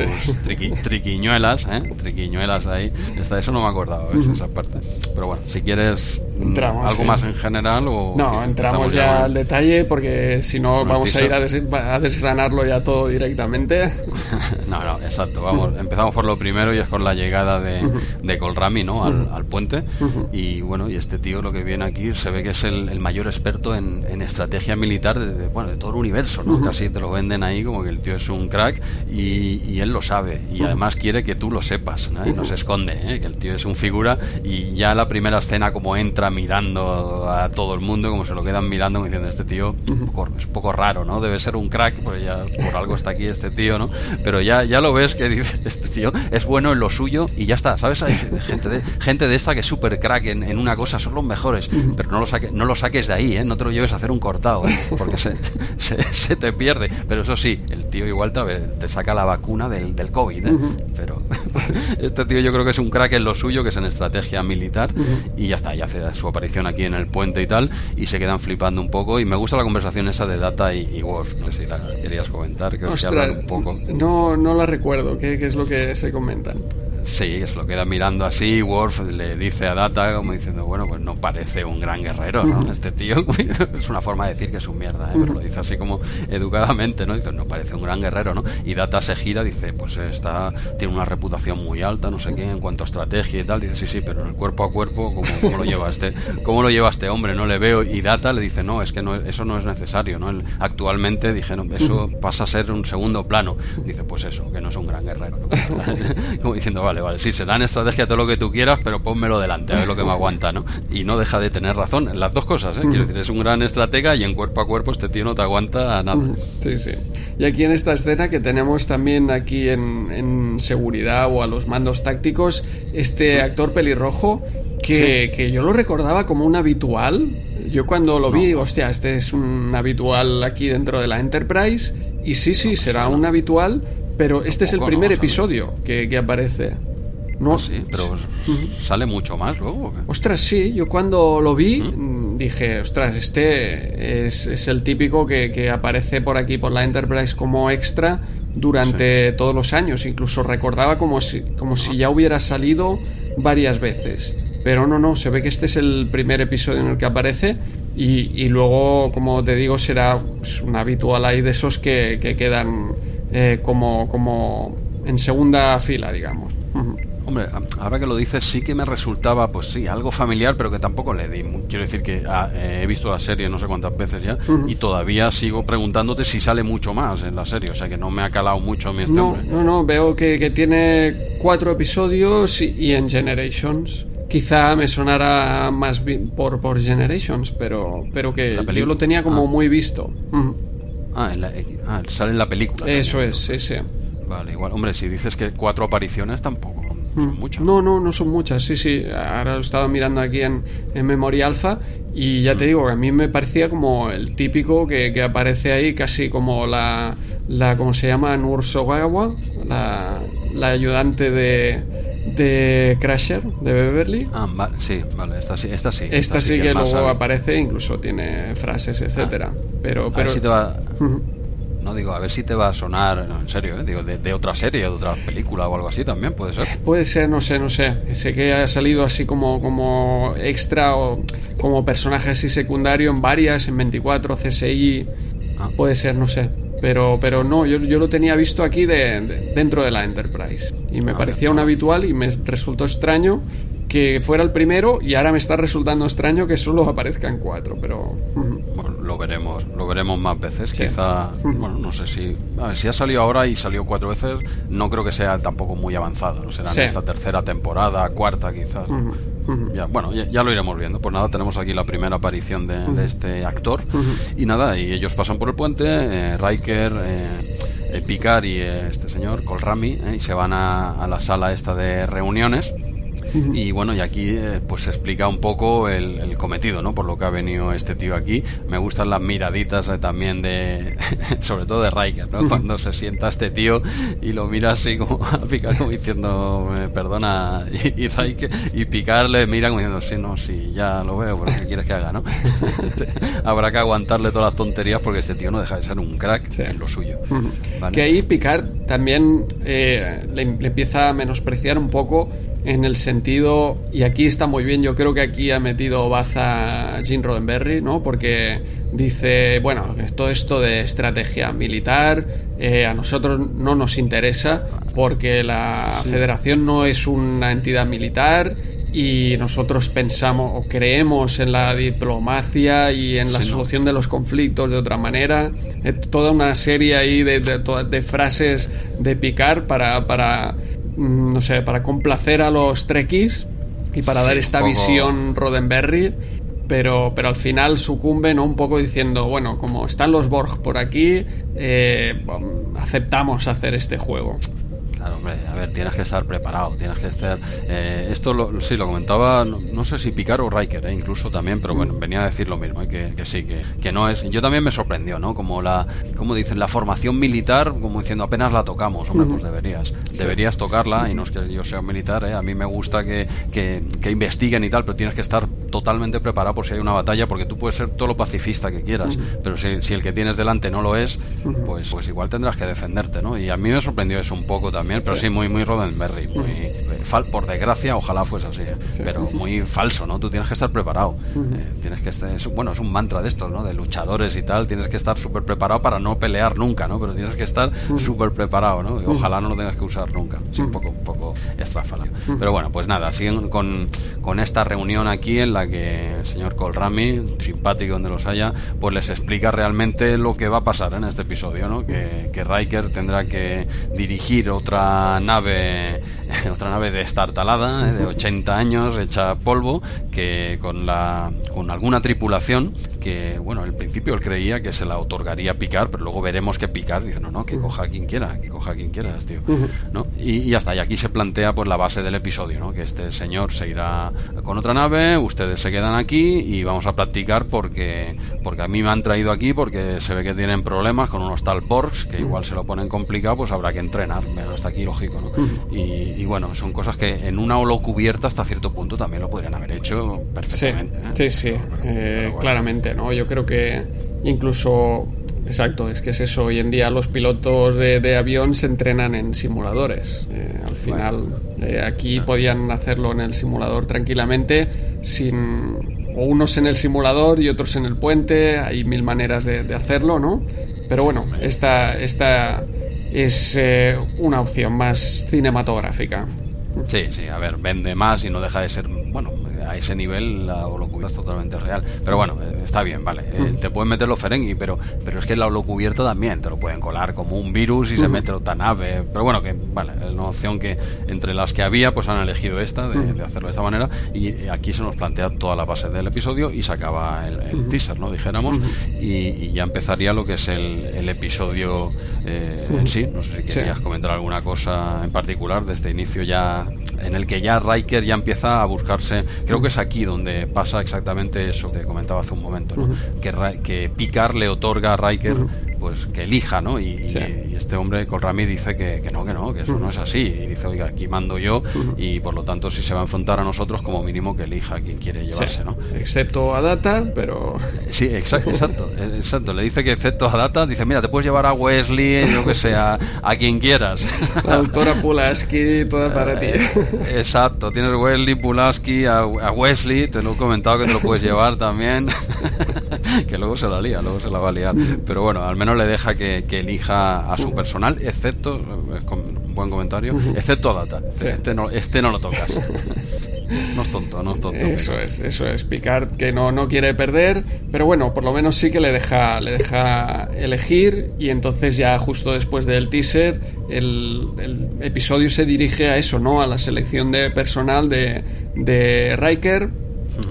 triquiñuelas, ¿eh? triquiñuelas ahí, eso no me acordaba, esa parte. Pero bueno, si quieres mm, algo más en general o... No, entramos ya, al detalle porque si no vamos a ir a, desgranarlo ya todo directamente. no, no, exacto, vamos, empezamos por lo primero y es con la llegada de, de Colrami, ¿no? Al, al puente y bueno, y este tío lo que viene aquí se ve que es el, mayor experto en, estrategia militar de, bueno, de todo el universo, ¿no? Casi te lo venden ahí como que el tío es un crack y, él lo sabe. Y además quiere que tú lo sepas, ¿no? Y no se esconde, ¿eh? que el tío es un figura y ya la primera escena como entra mirando a todo el mundo, como se lo quedan mirando, como diciendo, este tío es un poco raro, ¿no? Debe ser un crack, porque ya por algo está aquí este tío, ¿no? Pero ya, ya lo ves que dice, este tío es bueno en lo suyo y ya está, ¿sabes? Hay gente de, gente de esta que es súper crack en, una cosa, son los mejores, pero no lo, saque, no lo saques de ahí, ¿eh? no te lo lleves a hacer un cortado, ¿eh? porque se, se, te pierde. Pero eso sí, el tío igual te, te saca la vacuna del, del COVID, ¿eh? pero este tío yo creo que es un crack en lo suyo, que es en estrategia militar, y ya está, ya hace su aparición aquí en el puente y tal, y se quedan flipando un poco. Y me gusta la conversación esa de Data y, y Worf, no sé si la querías comentar, que un poco. No, no la recuerdo, ¿qué, ¿qué es lo que se comentan? Sí, se lo queda mirando así. Worf le dice a Data, como diciendo, bueno, pues no parece un gran guerrero, ¿no? Este tío es una forma de decir que es un mierda, ¿eh? pero lo dice así como educadamente, ¿no? Dice, no parece un gran guerrero, ¿no? Y Data se gira, dice, pues está, tiene una reputación muy alta, no sé qué, en cuanto a estrategia y tal. Dice, sí, sí, pero en el cuerpo a cuerpo, ¿cómo, lo lleva este, cómo lo lleva este hombre? No le veo. Y Data le dice, no, es que no, eso no es necesario, ¿no? actualmente dijeron, eso pasa a ser un segundo plano. Dice, pues eso, que no es un gran guerrero, como diciendo, vale vale, sí, será en estrategia todo lo que tú quieras, pero pónmelo delante, a ver lo que me aguanta, ¿no? Y no deja de tener razón en las dos cosas, ¿eh? Quiero decir, es un gran estratega y en cuerpo a cuerpo este tío no te aguanta nada. Sí, sí. Y aquí en esta escena que tenemos también aquí en, en seguridad o a los mandos tácticos, este actor pelirrojo que, que yo lo recordaba como un habitual. Yo cuando lo vi, hostia, este es un habitual aquí dentro de la Enterprise. Y sí, sí, será un habitual, pero este es el primer episodio que, que aparece. No, ah, sí, pero sale mucho más luego. Ostras, sí, yo cuando lo vi mm, dije, ostras, este es, es el típico que, que, aparece por aquí, por la Enterprise como extra durante todos los años. Incluso recordaba como si, como si ya hubiera salido varias veces. Pero no, no, se ve que este es el primer episodio en el que aparece y, y luego, como te digo, será pues, un habitual ahí de esos que, que quedan eh, como, como en segunda fila, digamos. Hombre, ahora que lo dices, sí que me resultaba, pues sí, algo familiar, pero que tampoco le di. Quiero decir que ah, eh, he visto la serie no sé cuántas veces ya y todavía sigo preguntándote si sale mucho más en la serie. O sea que no me ha calado mucho mí este no, No, no, veo que, que tiene cuatro episodios y, en Generations. Quizá me sonara más por, por Generations, pero, pero que yo lo tenía como ah. muy visto. Ah, ah, sale en la película. Eso es, sí, sí. Vale, igual. Hombre, si dices que cuatro apariciones tampoco Mm. No, no, no son muchas, sí, sí. Ahora lo estaba mirando aquí en, en Memoria Alpha y ya te digo, a mí me parecía como el típico que, que aparece ahí, casi como la, la ¿cómo se llama? Nursogawa, la, la ayudante de, de Crasher, de Beverly. Ah, sí, vale, esta sí. Esta sí, esta sí, que, luego aparece, incluso tiene frases, etcétera. Ah. Pero, pero... te va... No digo, a ver si te va a sonar, en serio, ¿eh? digo, de, otra serie, de otra película o algo así también, puede ser. Puede ser, no sé, no sé. Sé que ha salido así como, como extra o como personaje así secundario en varias, en 24, CSI. Ah. Puede ser, no sé. Pero, pero no, yo, yo lo tenía visto aquí de, dentro de la Enterprise. Y me ah, parecía un habitual y me resultó extraño que fuera el primero y ahora me está resultando extraño que solo aparezcan cuatro, pero... Bueno, lo veremos, lo veremos más veces, quizá, bueno, no sé si... A ver, si ha salido ahora y salió cuatro veces, no creo que sea tampoco muy avanzado, ¿no? será en esta tercera temporada, cuarta quizás. Ya, bueno, ya, lo iremos viendo. Pues nada, tenemos aquí la primera aparición de, este actor. Y nada, y ellos pasan por el puente, eh, Riker... Eh, eh Picard y este señor, Colrami, eh, y se van a, a la sala esta de reuniones y bueno, y aquí eh, pues se explica un poco el, cometido, ¿no? Por lo que ha venido este tío aquí. Me gustan las miraditas eh, también de, sobre todo de Riker, ¿no? Cuando se sienta este tío y lo mira así como a picar como diciendo, perdona, y, y Riker, y picar le mira como diciendo, sí, no, sí, ya lo veo, pero ¿qué quieres que haga, no? Habrá que aguantarle todas las tonterías porque este tío no deja de ser un crack en lo suyo. Que ahí Picard también eh, le empieza a menospreciar un poco en el sentido, y aquí está muy bien, yo creo que aquí ha metido baza Jim Roddenberry, ¿no? Porque dice, bueno, todo esto de estrategia militar eh, a nosotros no nos interesa porque la federación no es una entidad militar y nosotros pensamos o creemos en la diplomacia y en la solución de los conflictos de otra manera. toda una serie ahí de, de, de frases de picar para, para no sé, para complacer a los trekkies y para dar esta visión Roddenberry, pero, pero al final sucumbe ¿no? un poco diciendo, bueno, como están los Borg por aquí, eh, aceptamos hacer este juego hombre, a ver, tienes que estar preparado, tienes que estar... Eh, esto lo, sí, lo comentaba, no, sé si Picard o Riker, eh, incluso también, pero bueno, venía a decir lo mismo, eh, que, sí, que, que, no es... Yo también me sorprendió, ¿no? Como la, como dicen, la formación militar, como diciendo, apenas la tocamos, hombre, pues deberías, deberías tocarla, y no es que yo sea militar, a mí me gusta que, que, que investiguen y tal, pero tienes que estar totalmente preparado por si hay una batalla, porque tú puedes ser todo lo pacifista que quieras, pero si, si, el que tienes delante no lo es, pues, pues igual tendrás que defenderte, ¿no? Y a mí me sorprendió eso un poco también, pero sí, muy, muy Roddenberry, muy, eh, por desgracia, ojalá fuese así, ¿eh? pero muy falso, ¿no? Tú tienes que estar preparado, eh, tienes que estar, bueno, es un mantra de estos, ¿no? De luchadores y tal, tienes que estar súper preparado para no pelear nunca, ¿no? Pero tienes que estar súper preparado, ¿no? Y ojalá no lo tengas que usar nunca, sí, un poco, un poco estrafalario. Pero bueno, pues nada, siguen con, con esta reunión aquí en la que el señor Colrami, simpático donde los haya, pues les explica realmente lo que va a pasar en este episodio, ¿no? Que, que Riker tendrá que dirigir otra otra nave otra nave destartalada, ¿eh? de 80 años, hecha polvo, que con, la, con alguna tripulación que, bueno, al principio él creía que se la otorgaría a Picard, pero luego veremos que Picard dice, no, no, que coja a quien quiera, que coja a quien quiera, tío. ¿no? Y, hasta ahí aquí se plantea pues la base del episodio, ¿no? Que este señor se irá con otra nave, ustedes se quedan aquí y vamos a practicar porque, porque a mí me han traído aquí porque se ve que tienen problemas con unos tal Borgs que igual se lo ponen complicado, pues habrá que entrenar, hasta aquí lógico, ¿no? Y, y bueno, son cosas que en una holo cubierta hasta cierto punto también lo podrían haber hecho perfectamente. Sí, ¿eh? sí, eh, claramente, ¿no? Yo creo que incluso Exacto, es que es eso. Hoy en día los pilotos de, avión se entrenan en simuladores. Eh, al final, aquí podían hacerlo en el simulador tranquilamente, sin o unos en el simulador y otros en el puente. Hay mil maneras de, de hacerlo, ¿no? Pero bueno, esta, esta es eh, una opción más cinematográfica. Sí, sí, a ver, vende más y no deja de ser, bueno, a ese nivel la holocubierta es totalmente real. Pero bueno, eh, está bien, vale. Eh, te pueden meter los Ferengi, pero, pero es que la holocubierta también te lo pueden colar como un virus y se mete otra nave. Pero bueno, que vale, es una opción que entre las que había, pues han elegido esta, de, hacerlo de esta manera. Y aquí se nos plantea toda la base del episodio y se acaba el, teaser, ¿no? Dijéramos. Y, ya empezaría lo que es el, episodio eh, en sí. No sé si querías comentar alguna cosa en particular de este inicio ya en el que ya Riker ya empieza a buscarse. Creo que es aquí donde pasa exactamente eso que comentaba hace un momento, que, que Picard le otorga a Riker pues que elija, ¿no? Y, este hombre, Colrami, dice que, no, que no, que eso no es así. Y dice, oiga, aquí mando yo y por lo tanto si se va a enfrentar a nosotros, como mínimo que elija a quien quiere llevarse, ¿no? Excepto a Data, pero... Sí, exacto, exacto, exacto. Le dice que excepto a Data, dice, mira, te puedes llevar a Wesley, yo que sé, a, quien quieras. La doctora Pulaski, toda para ti. Exacto, tienes Wesley, Pulaski, a, a Wesley, te lo he comentado que te lo puedes llevar también. que luego se la lía, luego se la va a liar. Pero bueno, al menos le deja que, elija a su personal, excepto, con buen comentario, excepto a Data. Este, no, este no lo tocas. No es tonto, no es tonto. Eso es, eso es. Picard que no, no quiere perder, pero bueno, por lo menos sí que le deja, le deja elegir y entonces ya justo después del teaser el, el episodio se dirige a eso, ¿no? A la selección de personal de, de Riker,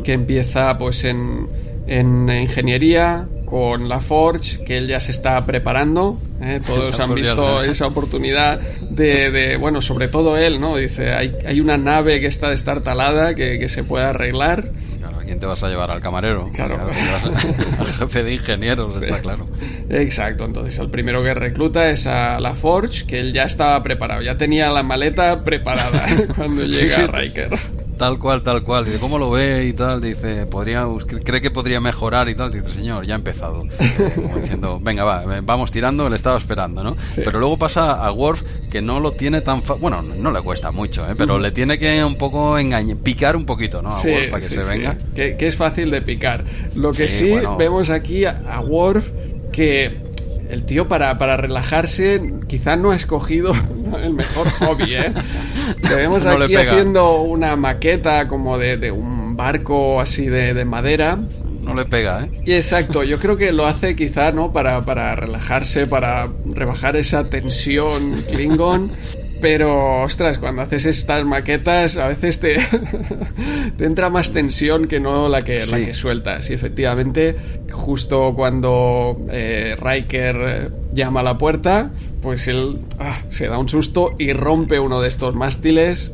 que empieza pues en en ingeniería con la Forge, que él ya se está preparando. ¿eh? Todos han visto esa oportunidad de, bueno, sobre todo él, ¿no? Dice, hay, hay una nave que está destartalada que, que se puede arreglar. Claro, ¿a quién te vas a llevar? ¿Al camarero? Claro. al jefe de ingenieros, está claro. Exacto, entonces el primero que recluta es a la Forge, que él ya estaba preparado, ya tenía la maleta preparada cuando llega Riker. Tal cual, tal cual. Dice, ¿cómo lo ve y tal? Dice, ¿podría, ¿cree que podría mejorar y tal? Dice, señor, ya ha empezado. Como diciendo, venga, va, vamos tirando, le estaba esperando, ¿no? Pero luego pasa a Worf que no lo tiene tan fácil. Bueno, no le cuesta mucho, ¿eh? Pero le tiene que un poco engañar, picar un poquito, ¿no? A Worf para que se venga. Que, es fácil de picar. Lo que sí, vemos aquí a, a Worf que el tío para, para relajarse quizás no ha escogido el mejor hobby, ¿eh? Te vemos aquí haciendo una maqueta como de, un barco así de, madera. No le pega, ¿eh? Y exacto, yo creo que lo hace quizá, ¿no? Para, para relajarse, para rebajar esa tensión Klingon. Pero, ostras, cuando haces estas maquetas, a veces te, te entra más tensión que no la que, la que sueltas. Y efectivamente, justo cuando eh, Riker llama a la puerta, pues él ah, se da un susto y rompe uno de estos mástiles.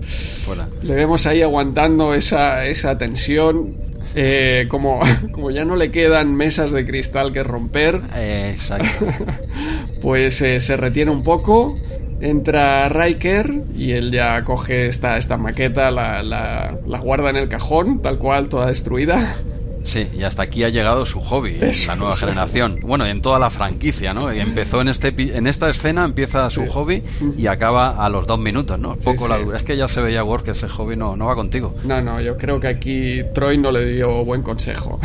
Le vemos ahí aguantando esa, esa tensión. Eh, como, como ya no le quedan mesas de cristal que romper, exacto. pues eh, se retiene un poco entra Riker y él ya coge esta, esta maqueta, la, la, la, guarda en el cajón, tal cual, toda destruida. Sí, y hasta aquí ha llegado su hobby, la nueva generación. Bueno, en toda la franquicia, ¿no? Y empezó en este en esta escena, empieza su hobby y acaba a los dos minutos, ¿no? Poco la dura. Es que ya se veía Word que ese hobby no, no va contigo. No, no, yo creo que aquí Troy no le dio buen consejo.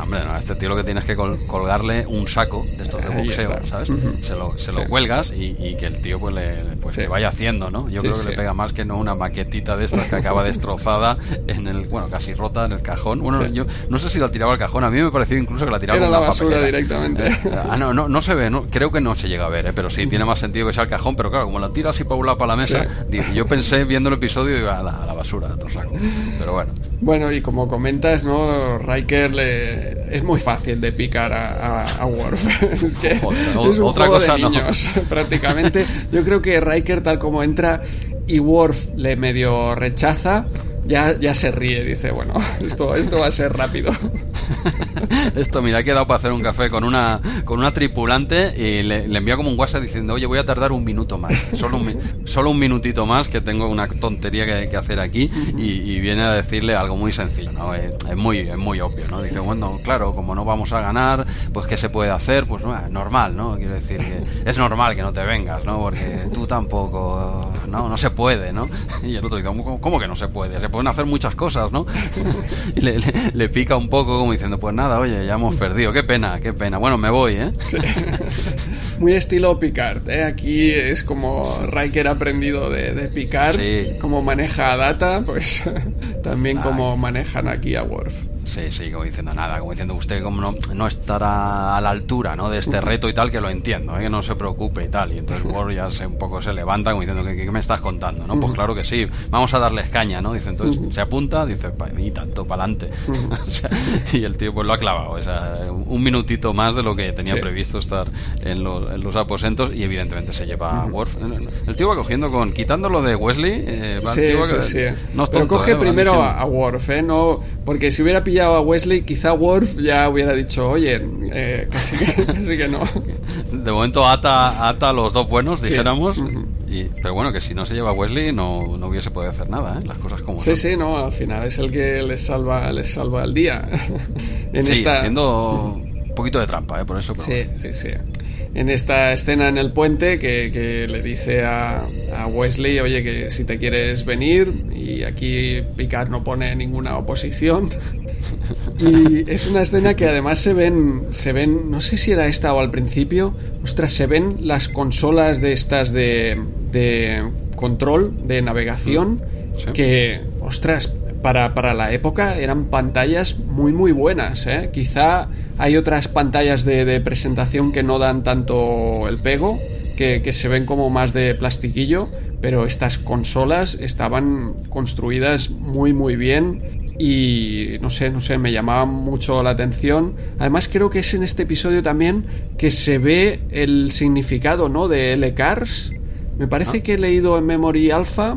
hombre, no, a este tío lo que tienes que colgarle un saco de estos de boxeo, ¿sabes? Se lo, se lo cuelgas y, que el tío pues le pues que vaya haciendo, ¿no? Yo creo que le pega más que no una maquetita de estas que acaba destrozada en el, bueno, casi rota en el cajón. Bueno, yo no sé si la tiraba al cajón, a mí me pareció incluso que la tiraba Era la basura directamente. Eh, ah, no, no, no se ve, no, creo que no se llega a ver, ¿eh? pero sí, tiene más sentido que sea el cajón, pero claro, como la tira así para un lado para la mesa, yo pensé viendo el episodio y a la, a la basura, a saco. Pero bueno. Bueno, y como comentas, ¿no? Riker le... es muy fácil de picar a, a, Worf. es que es un otra cosa de niños, prácticamente. Yo creo que Riker, tal como entra y Worf le medio rechaza, ya, ya se ríe, dice, bueno, esto, esto va a ser rápido. Esto, mira, ha quedado para hacer un café con una, con una tripulante y le, envía como un WhatsApp diciendo, oye, voy a tardar un minuto más, solo un, solo un minutito más, que tengo una tontería que, que hacer aquí, y, viene a decirle algo muy sencillo, ¿no? Es, muy, es muy obvio, ¿no? Dice, bueno, claro, como no vamos a ganar, pues ¿qué se puede hacer? Pues normal, ¿no? Quiero decir que es normal que no te vengas, ¿no? Porque tú tampoco, ¿no? No se puede, ¿no? Y el otro dice, ¿cómo, que no se puede? Pueden hacer muchas cosas, ¿no? y le, le pica un poco como diciendo, pues nada, oye, ya hemos perdido. Qué pena, qué pena. Bueno, me voy, ¿eh? Muy estilo Picard, ¿eh? Aquí es como Riker ha aprendido de, de Picard, cómo maneja Data, pues también como manejan aquí a Worf. Sí, sí, como diciendo nada, como diciendo usted como no, no estará a la altura ¿no? de este reto y tal, que lo entiendo, ¿eh? que no se preocupe y tal. Y entonces Ward ya se, un poco se levanta como diciendo, ¿qué, me estás contando? ¿no? Pues claro que sí, vamos a darles caña, ¿no? Dice, entonces se apunta, dice, y tanto, para adelante. y el tío pues lo ha clavado, o sea, un minutito más de lo que tenía previsto estar en, los aposentos y evidentemente se lleva a Worf. El tío va cogiendo con, quitándolo de Wesley, eh, sí, sí, Pero coge ¿eh? primero a, Worf, ¿eh? No, porque si hubiera pillado a Wesley, quizá Worf ya hubiera dicho, oye, eh, casi, que, no. De momento ata, ata los dos buenos, dijéramos. y, pero bueno, que si no se lleva a Wesley no, no hubiese podido hacer nada, ¿eh? las cosas como Sí, sí, no, al final es el que les salva, les salva el día. en sí, haciendo un poquito de trampa, ¿eh? por eso. Sí, sí, sí en esta escena en el puente que, le dice a, Wesley, oye, que si te quieres venir, y aquí Picard no pone ninguna oposición. Y es una escena que además se ven, se ven, no sé si era esta o al principio, ostras, se ven las consolas de estas de, de control, de navegación, que, ostras, para, para, la época eran pantallas muy muy buenas. ¿eh? Quizá hay otras pantallas de, presentación que no dan tanto el pego, que, que, se ven como más de plastiquillo, pero estas consolas estaban construidas muy muy bien y no sé, no sé, me llamaba mucho la atención. Además creo que es en este episodio también que se ve el significado, ¿no? de L-Cars. Me parece ah. que he leído en Memory Alpha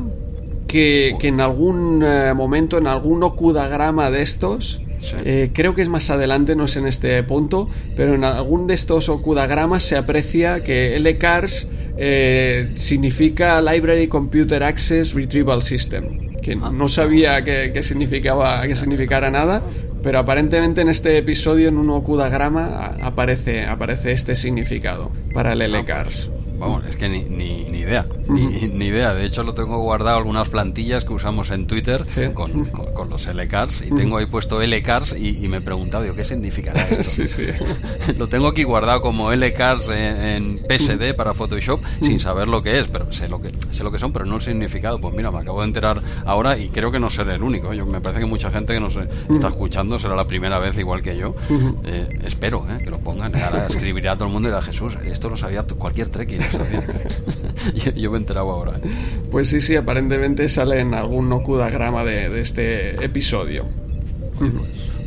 que, que en algún eh, momento, en algún ocudagrama de estos, eh, creo que es más adelante, no es en este punto, pero en algún de estos okudagramas se aprecia que LCARS eh, significa Library Computer Access Retrieval System, que ah. no sabía que, significaba, que significara nada, pero aparentemente en este episodio, en un okudagrama, aparece, aparece este significado para el LCARS. Vamos, es que ni, ni, idea, ni, idea. De hecho, lo tengo guardado algunas plantillas que usamos en Twitter con, con, los LCARS y tengo ahí puesto LCARS y, y me he preguntado, digo, ¿qué significará esto? sí, sí. lo tengo aquí guardado como LCARS en, PSD para Photoshop sin saber lo que es, pero sé lo que, sé lo que son, pero no el significado. Pues mira, me acabo de enterar ahora y creo que no seré el único. Yo, me parece que mucha gente que nos está escuchando será la primera vez igual que yo. Eh, espero eh, que lo pongan. Ahora escribirá a todo el mundo y dirá, Jesús, esto lo sabía cualquier trekkie yo, me he enterado ahora. ¿eh? Pues sí, sí, aparentemente sale en algún okudagrama de, de este episodio.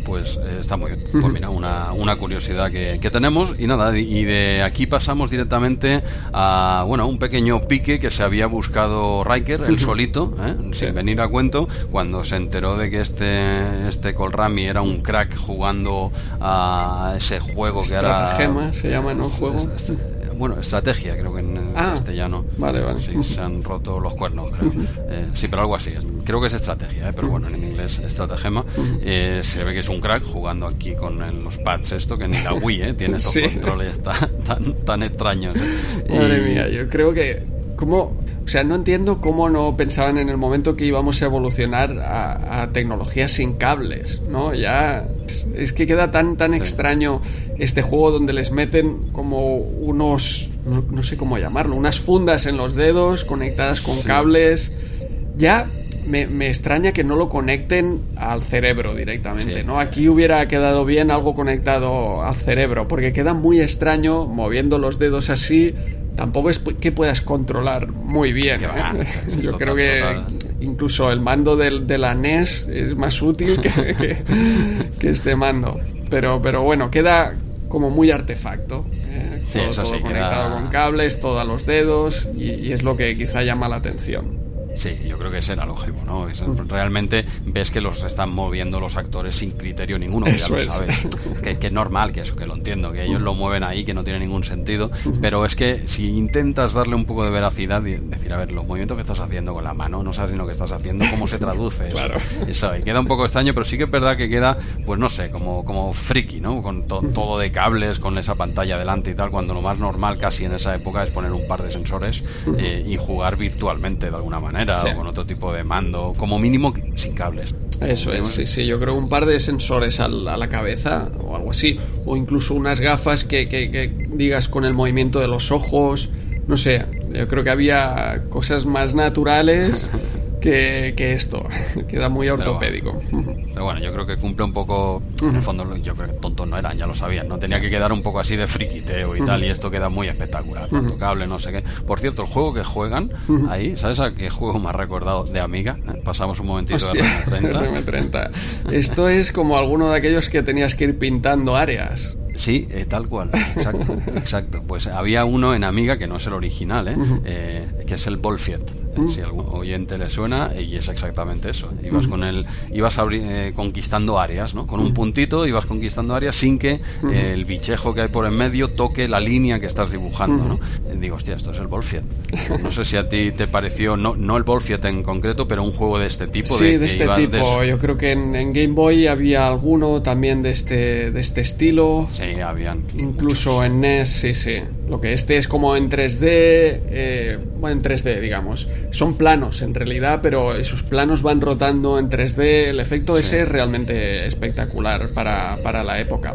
Pues eh, está muy bien. Pues mira, una, una curiosidad que, tenemos. Y nada, y de aquí pasamos directamente a bueno, un pequeño pique que se había buscado Riker, el solito, ¿eh? sin venir a cuento, cuando se enteró de que este, este Colrami era un crack jugando a ese juego que era. se llama, ¿no? Juego. Bueno, estrategia, creo que en ah, castellano. Vale, vale. Sí, se han roto los cuernos, eh, sí, pero algo así. Creo que es estrategia, eh, pero bueno, en inglés estratagema. Eh, se ve que es un crack jugando aquí con los pads esto, que ni la Wii eh, tiene estos controles tan, tan, extraños. Madre mía, yo creo que... ¿Cómo, O sea, no entiendo cómo no pensaban en el momento que íbamos a evolucionar a, tecnologías sin cables, ¿no? Ya es que queda tan, tan extraño este juego donde les meten como unos, no, sé cómo llamarlo, unas fundas en los dedos conectadas con cables. Ya me, extraña que no lo conecten al cerebro directamente, ¿no? Aquí hubiera quedado bien algo conectado al cerebro, porque queda muy extraño moviendo los dedos así. Tampoco es que puedas controlar muy bien. ¿eh? Yo creo que incluso el mando de la NES es más útil que, que, este mando. Pero, pero bueno, queda como muy artefacto. ¿eh? todo, conectado con cables, todo a los dedos, y es lo que quizá llama la atención. Sí, yo creo que ese era el objetivo, ¿no? realmente ves que los están moviendo los actores sin criterio ninguno, que ya lo sabes. Que, es normal, que eso, que lo entiendo, que ellos lo mueven ahí, que no tiene ningún sentido, pero es que si intentas darle un poco de veracidad y decir, a ver, los movimientos que estás haciendo con la mano, no sabes ni lo que estás haciendo, cómo se traduce eso. claro. Eso, y queda un poco extraño, pero sí que es verdad que queda, pues no sé, como, como friki, ¿no? Con todo de cables, con esa pantalla delante y tal, cuando lo más normal casi en esa época es poner un par de sensores eh, y jugar virtualmente de alguna manera o con otro tipo de mando, como mínimo sin cables. Eso es, sí, sí, yo creo un par de sensores a la cabeza o algo así, o incluso unas gafas que, que digas con el movimiento de los ojos, no sé, yo creo que había cosas más naturales que, esto. Queda muy ortopédico. Pero, bueno, yo creo que cumple un poco. En el fondo, yo creo que tontos no eran, ya lo sabían. No tenía que quedar un poco así de friquiteo y tal, y esto queda muy espectacular. Tanto cable, no sé qué. Por cierto, el juego que juegan ahí, ¿sabes a qué juego me ha recordado de Amiga? Pasamos un momentito de RM30. Esto es como alguno de aquellos que tenías que ir pintando áreas. Sí, eh, tal cual, exacto, exacto. Pues había uno en Amiga que no es el original, ¿eh? eh que es el Bolfiet. Eh, si algún oyente le suena, y es exactamente eso. Ibas con el, ibas conquistando áreas, ¿no? Con un puntito ibas conquistando áreas sin que el bichejo que hay por en medio toque la línea que estás dibujando, ¿no? Digo, hostia, esto es el Bolfiet. No sé si a ti te pareció, no, no el Bolfiet en concreto, pero un juego de este tipo. Sí, de, este tipo. Yo creo que en, en, Game Boy había alguno también de este, de este estilo. Sí, habían. Incluso en NES, sí, sí. Lo que este es como en 3D, eh, bueno, en 3D, digamos. Son planos en realidad, pero esos planos van rotando en 3D. El efecto ese es realmente espectacular para, para la época.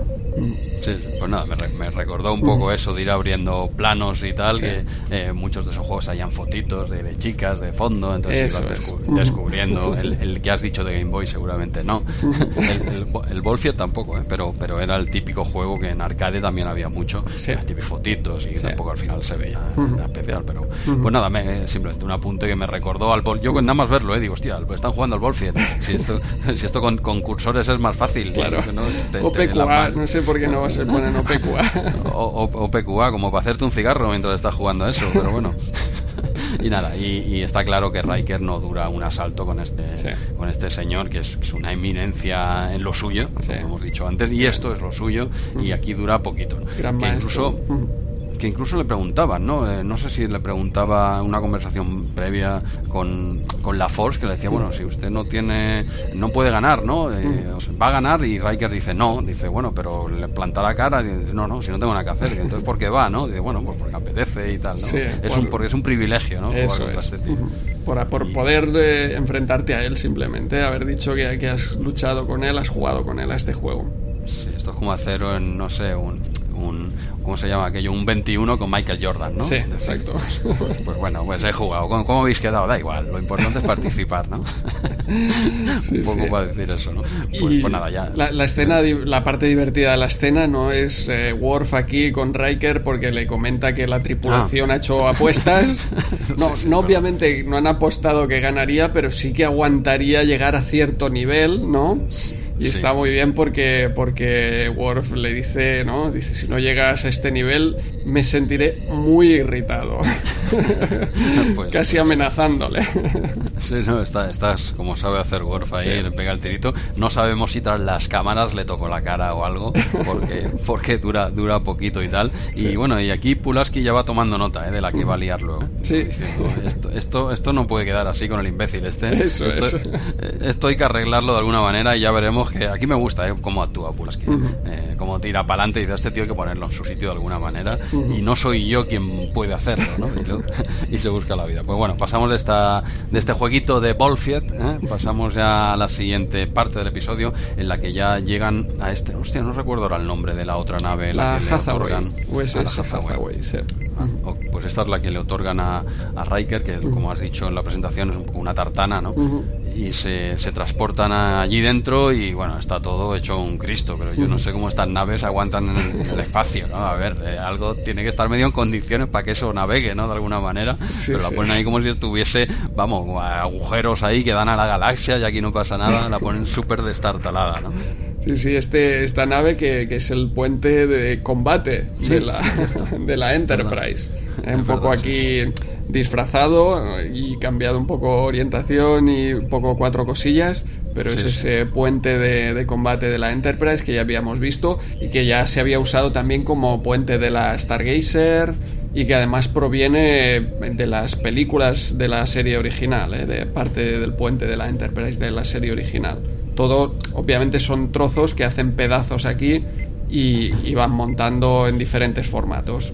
Sí, pues nada, me, recordó un poco eso de ir abriendo planos y tal, que eh, muchos de esos juegos hayan fotitos de, chicas de fondo, entonces ibas descubriendo. El, que has dicho de Game Boy seguramente no. El, el, tampoco, eh, pero, pero era el típico juego que en arcade también había mucho, las típicas fotitos y tampoco al final se veía especial, pero pues nada, me, simplemente un apunte que me recordó al Yo nada más verlo, eh, digo, hostia, están jugando al Bolfiet. Si esto, si esto con, con cursores es más fácil. Claro. ¿no? o PQA, no sé por qué no se ponen OPQA. o, OPQA, como para hacerte un cigarro mientras estás jugando a eso, pero bueno. y nada, y, está claro que Riker no dura un asalto con este, con este señor, que es, una eminencia en lo suyo, como hemos dicho antes, y esto es lo suyo, y aquí dura poquito. que incluso que incluso le preguntaban, ¿no? Eh, no sé si le preguntaba una conversación previa con, con, la Force que le decía, bueno, si usted no tiene, no puede ganar, ¿no? Eh, mm. va a ganar y Riker dice, no, dice, bueno, pero le planta la cara y dice, no, no, si no tengo nada que hacer, entonces ¿por qué va, no? Dice, bueno, pues porque apetece y tal, ¿no? es un, porque es un privilegio, ¿no? Eso este Por, por poder eh, enfrentarte a él simplemente, haber dicho que, que has luchado con él, has jugado con él a este juego. Sí, esto es como hacer, en, no sé, un, un, ¿cómo se llama aquello? Un 21 con Michael Jordan, ¿no? Sí, exacto. Pues, pues, bueno, pues he jugado. ¿Cómo, habéis quedado? Da igual, lo importante es participar, ¿no? un poco para decir eso, ¿no? Pues, pues nada, ya. La, escena, la parte divertida de la escena no es eh, Worf aquí con Riker porque le comenta que la tripulación ah. ha hecho apuestas. No, no obviamente no han apostado que ganaría, pero sí que aguantaría llegar a cierto nivel, ¿no? Y está muy bien porque, porque Worf le dice, ¿no? Dice, si no llegas a este nivel, me sentiré muy irritado. Pues Casi amenazándole. sí, no, está, estás como sabe hacer Worf ahí, le pega el tirito. No sabemos si tras las cámaras le tocó la cara o algo, porque, porque dura, dura poquito y tal. Y bueno, y aquí Pulaski ya va tomando nota ¿eh? de la que va a liar luego. Sí. Diciendo, esto, esto, esto no puede quedar así con el imbécil este. Eso esto, es. Esto hay que arreglarlo de alguna manera y ya veremos que aquí me gusta ¿eh? cómo actúa Pulaski. Eh, cómo tira para adelante y dice, este tío hay que ponerlo en su sitio de alguna manera. Y no soy yo quien puede hacerlo, ¿no? Y, se busca la vida. Pues bueno, pasamos de, esta, de este jueguito de Bolfiet, ¿eh? pasamos ya a la siguiente parte del episodio en la que ya llegan a este... Hostia, no recuerdo ahora el nombre de la otra nave. La, que Hathaway. Hathaway, ah, pues esta es la que le otorgan a, a Riker, que como has dicho en la presentación es un poco una tartana, ¿no? Y se, se, transportan allí dentro y bueno, está todo hecho un Cristo, pero yo no sé cómo estas naves aguantan en el, espacio, ¿no? A ver, eh, algo tiene que estar medio en condiciones para que eso navegue, ¿no? De alguna manera, pero la ponen ahí como si estuviese, vamos, agujeros ahí que dan a la galaxia y aquí no pasa nada, la ponen súper destartalada, ¿no? Sí, sí, este, esta nave que, que es el puente de combate de, la, de la Enterprise. un poco aquí disfrazado y cambiado un poco orientación y un poco cuatro cosillas, pero es ese puente de, combate de la Enterprise que ya habíamos visto y que ya se había usado también como puente de la Stargazer y que además proviene de las películas de la serie original, ¿eh? de parte del puente de la Enterprise de la serie original. Todo, obviamente, son trozos que hacen pedazos aquí y, y van montando en diferentes formatos.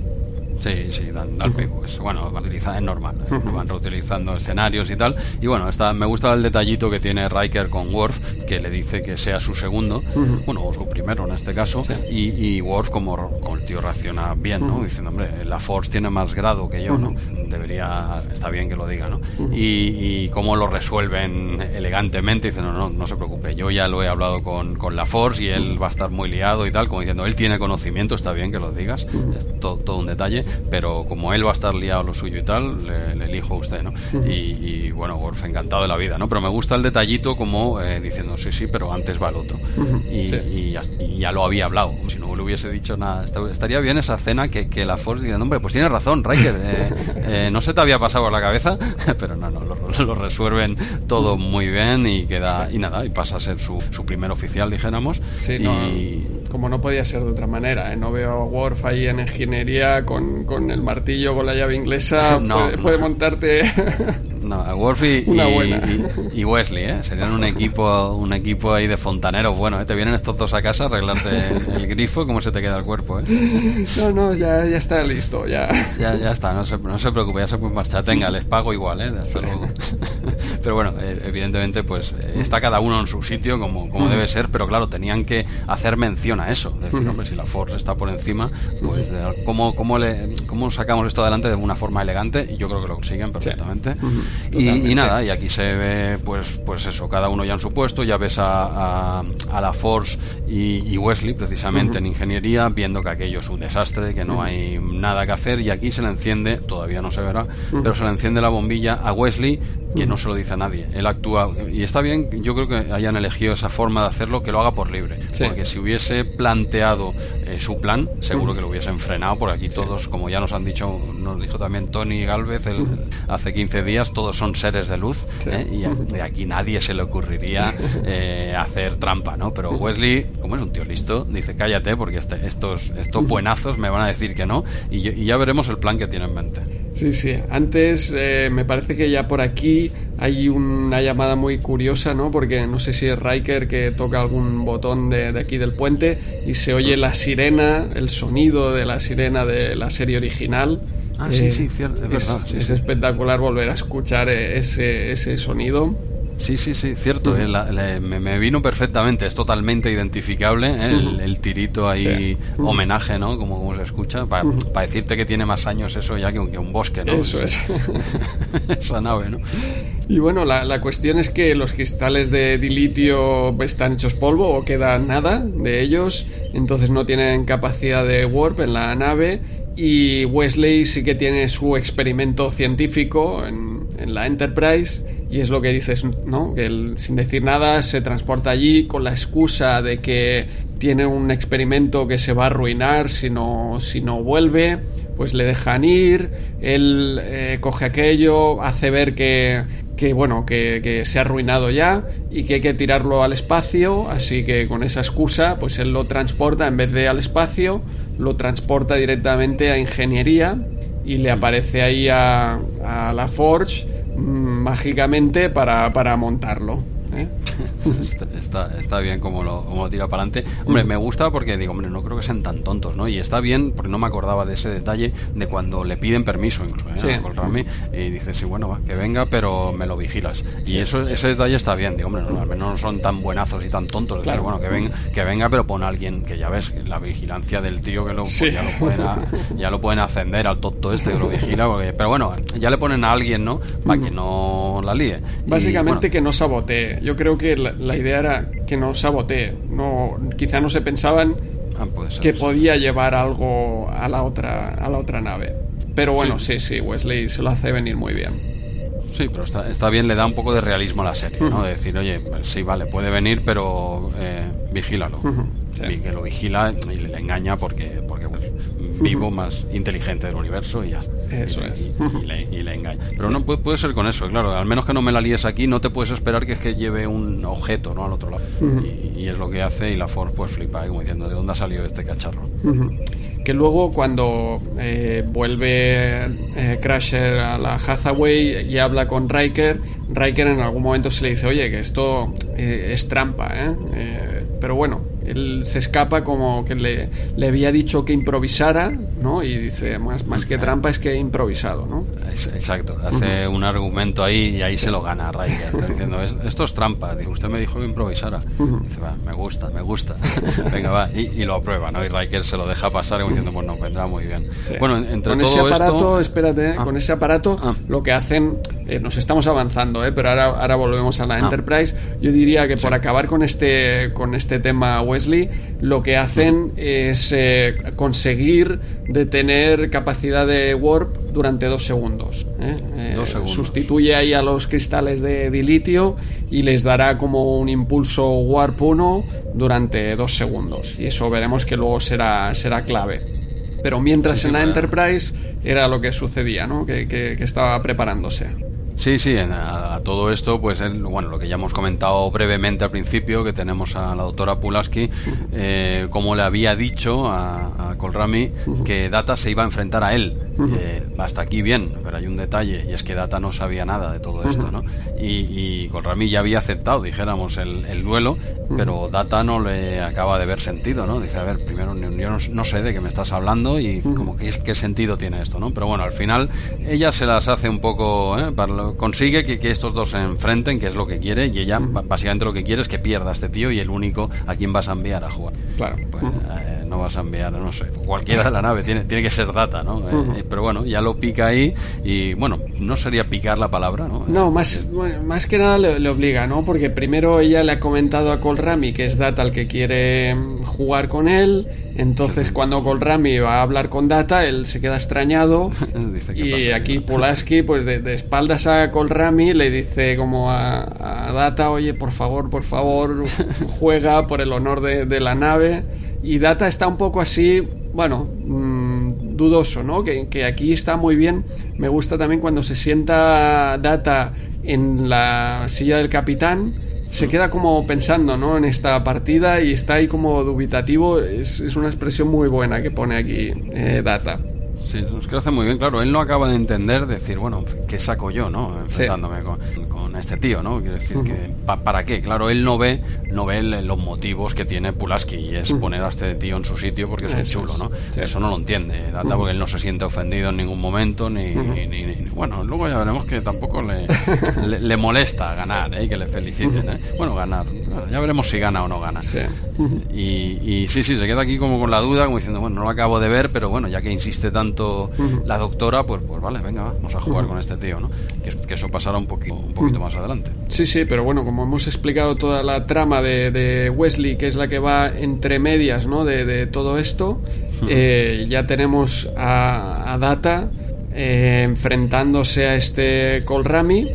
Sí, sí, dan, dan pues, bueno, es normal, van reutilizando escenarios y tal. Y bueno, está, me gusta el detallito que tiene Riker con Worf, que le dice que sea su segundo, bueno, o su primero en este caso, y, y, Worf como, con el tío reacciona bien, ¿no? Diciendo, hombre, la Force tiene más grado que yo, ¿no? Debería, está bien que lo diga, ¿no? Y, y cómo lo resuelven elegantemente, dicen, no, no, no se preocupe, yo ya lo he hablado con, con la Force y él va a estar muy liado y tal, como diciendo, él tiene conocimiento, está bien que lo digas, es todo un detalle pero como él va a estar liado lo suyo y tal, le, elijo a usted, ¿no? y, bueno, Worf encantado de la vida, ¿no? Pero me gusta el detallito como eh, diciendo, sí, sí, pero antes va el otro. y, ya, lo había hablado, si no le hubiese dicho nada. Estaría bien esa cena que, que la Force diga, hombre, pues tienes razón, Riker, eh, eh, no se te había pasado por la cabeza, pero no, no, lo, resuelven todo muy bien y queda, y nada, y pasa a ser su, su primer oficial, dijéramos. Sí, y... como no podía ser de otra manera, no veo a Worf ahí en ingeniería con con el martillo, con la llave inglesa, no, puede, montarte No, Worf y, y, Wesley, ¿eh? Serían un equipo un equipo ahí de fontaneros. Bueno, ¿eh? te vienen estos dos a casa a arreglarte el grifo, ¿cómo se te queda el cuerpo? ¿eh? No, no, ya, ya está listo, ya. Ya, ya está, no se, no se preocupe, ya se puede marchar. Tenga, les pago igual, ¿eh? Pero bueno, eh, evidentemente, pues eh, está cada uno en su sitio como, como debe ser, pero claro, tenían que hacer mención a eso. Decir, hombre, si la Force está por encima, pues ¿cómo, cómo, le, ¿cómo sacamos esto adelante de una forma elegante? Y yo creo que lo consiguen perfectamente. Y, nada, y aquí se ve, pues, pues eso, cada uno ya en su puesto, ya ves a, a, la Force y, Wesley, precisamente en ingeniería, viendo que aquello es un desastre, que no hay nada que hacer, y aquí se le enciende, todavía no se verá, pero se le enciende la bombilla a Wesley, que no se lo dice a nadie. Él actúa, y está bien, yo creo que hayan elegido esa forma de hacerlo, que lo haga por libre, porque si hubiese planteado eh, su plan, seguro que lo hubiesen frenado, porque aquí todos, como ya nos han dicho, nos dijo también Tony Galvez el, hace 15 días, todos son seres de luz ¿eh? y aquí nadie se le ocurriría eh, hacer trampa, ¿no? Pero Wesley, como es un tío listo, dice cállate porque este, estos, estos buenazos me van a decir que no y, ya veremos el plan que tiene en mente. Sí, sí. Antes eh, me parece que ya por aquí hay una llamada muy curiosa, ¿no? Porque no sé si es Riker que toca algún botón de, de, aquí del puente y se oye la sirena, el sonido de la sirena de la serie original. Ah, sí, sí, cierto, es, verdad. es espectacular volver a escuchar eh, ese, ese sonido. Sí, sí, sí, cierto. Eh, me, vino perfectamente, es totalmente identificable ¿eh? el, tirito ahí, homenaje, ¿no? Como, como se escucha, para decirte que tiene más años eso ya que un, que un bosque, ¿no? Eso es. Esa nave, ¿no? Y bueno, la, la, cuestión es que los cristales de dilitio están hechos polvo o queda nada de ellos, entonces no tienen capacidad de warp en la nave y Wesley sí que tiene su experimento científico en, en la Enterprise y es lo que dices, ¿no? Que él, sin decir nada se transporta allí con la excusa de que tiene un experimento que se va a arruinar si no, si no vuelve, pues le dejan ir, él eh, coge aquello, hace ver que, que bueno, que, que, se ha arruinado ya y que hay que tirarlo al espacio, así que con esa excusa, pues él lo transporta en vez de al espacio, lo transporta directamente a ingeniería y le aparece ahí a, a la Forge mm, mágicamente para, para montarlo. ¿eh? Está, está, bien como lo, como tira para adelante. Hombre, me gusta porque digo, hombre, no creo que sean tan tontos, ¿no? Y está bien porque no me acordaba de ese detalle de cuando le piden permiso incluso ¿eh? a y dice, sí, bueno, va, que venga, pero me lo vigilas. Y eso ese detalle está bien, digo, hombre, no, al menos no son tan buenazos y tan tontos. Claro. bueno, que venga, que venga, pero pon a alguien que ya ves, la vigilancia del tío que lo, pues, ya, lo pueden ya lo pueden ascender al tonto este que lo vigila, pero bueno, ya le ponen a alguien, ¿no? Para que no la líe. Básicamente que no sabotee. Yo creo que la, idea era que no sabotee. No, quizá no se pensaban ah, que podía llevar algo a la otra, a la otra nave. Pero bueno, sí. sí, Wesley se lo hace venir muy bien. Sí, pero está, está, bien, le da un poco de realismo a la serie, ¿no? De decir, oye, pues sí, vale, puede venir, pero eh, vigílalo. Y que lo vigila y le engaña porque, porque pues, vivo más inteligente del universo y ya está. Eso es. Y, le, engaña. Pero no puede, puede, ser con eso, claro. Al menos que no me la líes aquí, no te puedes esperar que es que lleve un objeto ¿no? al otro lado. y, es lo que hace y la Ford pues flipa, como diciendo, ¿de dónde ha salido este cacharro? que luego cuando eh, vuelve eh, Crasher a la Hathaway y habla con Riker, Riker en algún momento se le dice, oye, que esto eh, es trampa, ¿eh? pero bueno, él se escapa como que le, le había dicho que improvisara, ¿no? Y dice, más, más que trampa es que he improvisado, ¿no? Exacto, hace un argumento ahí y ahí se lo gana Riker, diciendo, esto es trampa, dice, usted me dijo que improvisara. Dice, va, me gusta, me gusta, venga, va, y, lo aprueba, ¿no? Y Riker se lo deja pasar como diciendo, bueno, vendrá muy bien. Bueno, entre con ese aparato, espérate, ¿eh? ah. con ese aparato ah. lo que hacen, eh, nos estamos avanzando, ¿eh? pero ahora, ahora volvemos a la ah. Enterprise, yo diría que por acabar con este, con este tema Wesley, lo que hacen es eh, conseguir detener capacidad de warp durante dos segundos, ¿eh? Eh, Sustituye ahí a los cristales de dilitio y les dará como un impulso warp 1 durante dos segundos. Y eso veremos que luego será, será clave. Pero mientras en la Enterprise era lo que sucedía, ¿no? que estaba preparándose. Sí, sí, a, todo esto, pues bueno, lo que ya hemos comentado brevemente al principio, que tenemos a la doctora Pulaski, eh, como le había dicho a, a Colrami, que Data se iba a enfrentar a él. Eh, hasta aquí bien, pero hay un detalle, y es que Data no sabía nada de todo esto, ¿no? Y, y Colrami ya había aceptado, dijéramos, el, duelo, pero Data no le acaba de ver sentido, ¿no? Dice, a ver, primero, yo no, sé de qué me estás hablando y como que qué sentido tiene esto, ¿no? Pero bueno, al final ella se las hace un poco, ¿eh? Para consigue que, estos dos se enfrenten, que es lo que quiere, y ella básicamente lo que quiere es que pierda a este tío y el único a quien vas a enviar a jugar. Claro. Pues, eh, no vas a enviar, no sé, cualquiera de la nave, tiene, tiene que ser data, ¿no? Eh, pero bueno, ya lo pica ahí y bueno, no sería picar la palabra, ¿no? No, más, más que nada le, obliga, ¿no? Porque primero ella le ha comentado a Colrami que es data el que quiere jugar con él, entonces cuando Colrami va a hablar con Data, él se queda extrañado y aquí Pulaski pues de, espaldas a Colrami le dice como a, Data, oye, por favor, por favor, juega por el honor de, la nave. Y Data está un poco así, bueno, mm, dudoso, ¿no? Que, que aquí está muy bien. Me gusta también cuando se sienta Data en la silla del capitán se queda como pensando ¿no? en esta partida y está ahí como dubitativo. Es, es una expresión muy buena que pone aquí eh, Data. Sí, es que lo hace muy bien, claro. Él no acaba de entender, decir, bueno, ¿qué saco yo, no? Enfrentándome con, este tío, ¿no? Quiero decir que, ¿para qué? Claro, él no ve, no ve los motivos que tiene Pulaski y es poner a este tío en su sitio porque es un chulo, ¿no? Eso no lo entiende, Data, porque él no se siente ofendido en ningún momento, ni, bueno, luego ya veremos que tampoco le, le, molesta ganar, ¿eh? que le feliciten, ¿eh? Bueno, ganar, ya veremos si gana o no gana. Y, y sí, sí, se queda aquí como con la duda, como diciendo, bueno, no lo acabo de ver, pero bueno, ya que insiste tanto la doctora, pues, pues vale, venga, vamos a jugar con este tío, ¿no? Que, eso pasará un poquito, un poquito más adelante. Sí, sí, pero bueno, como hemos explicado toda la trama de, Wesley, que es la que va entre medias, ¿no? De, todo esto, eh, ya tenemos a, Data eh, enfrentándose a este Colrami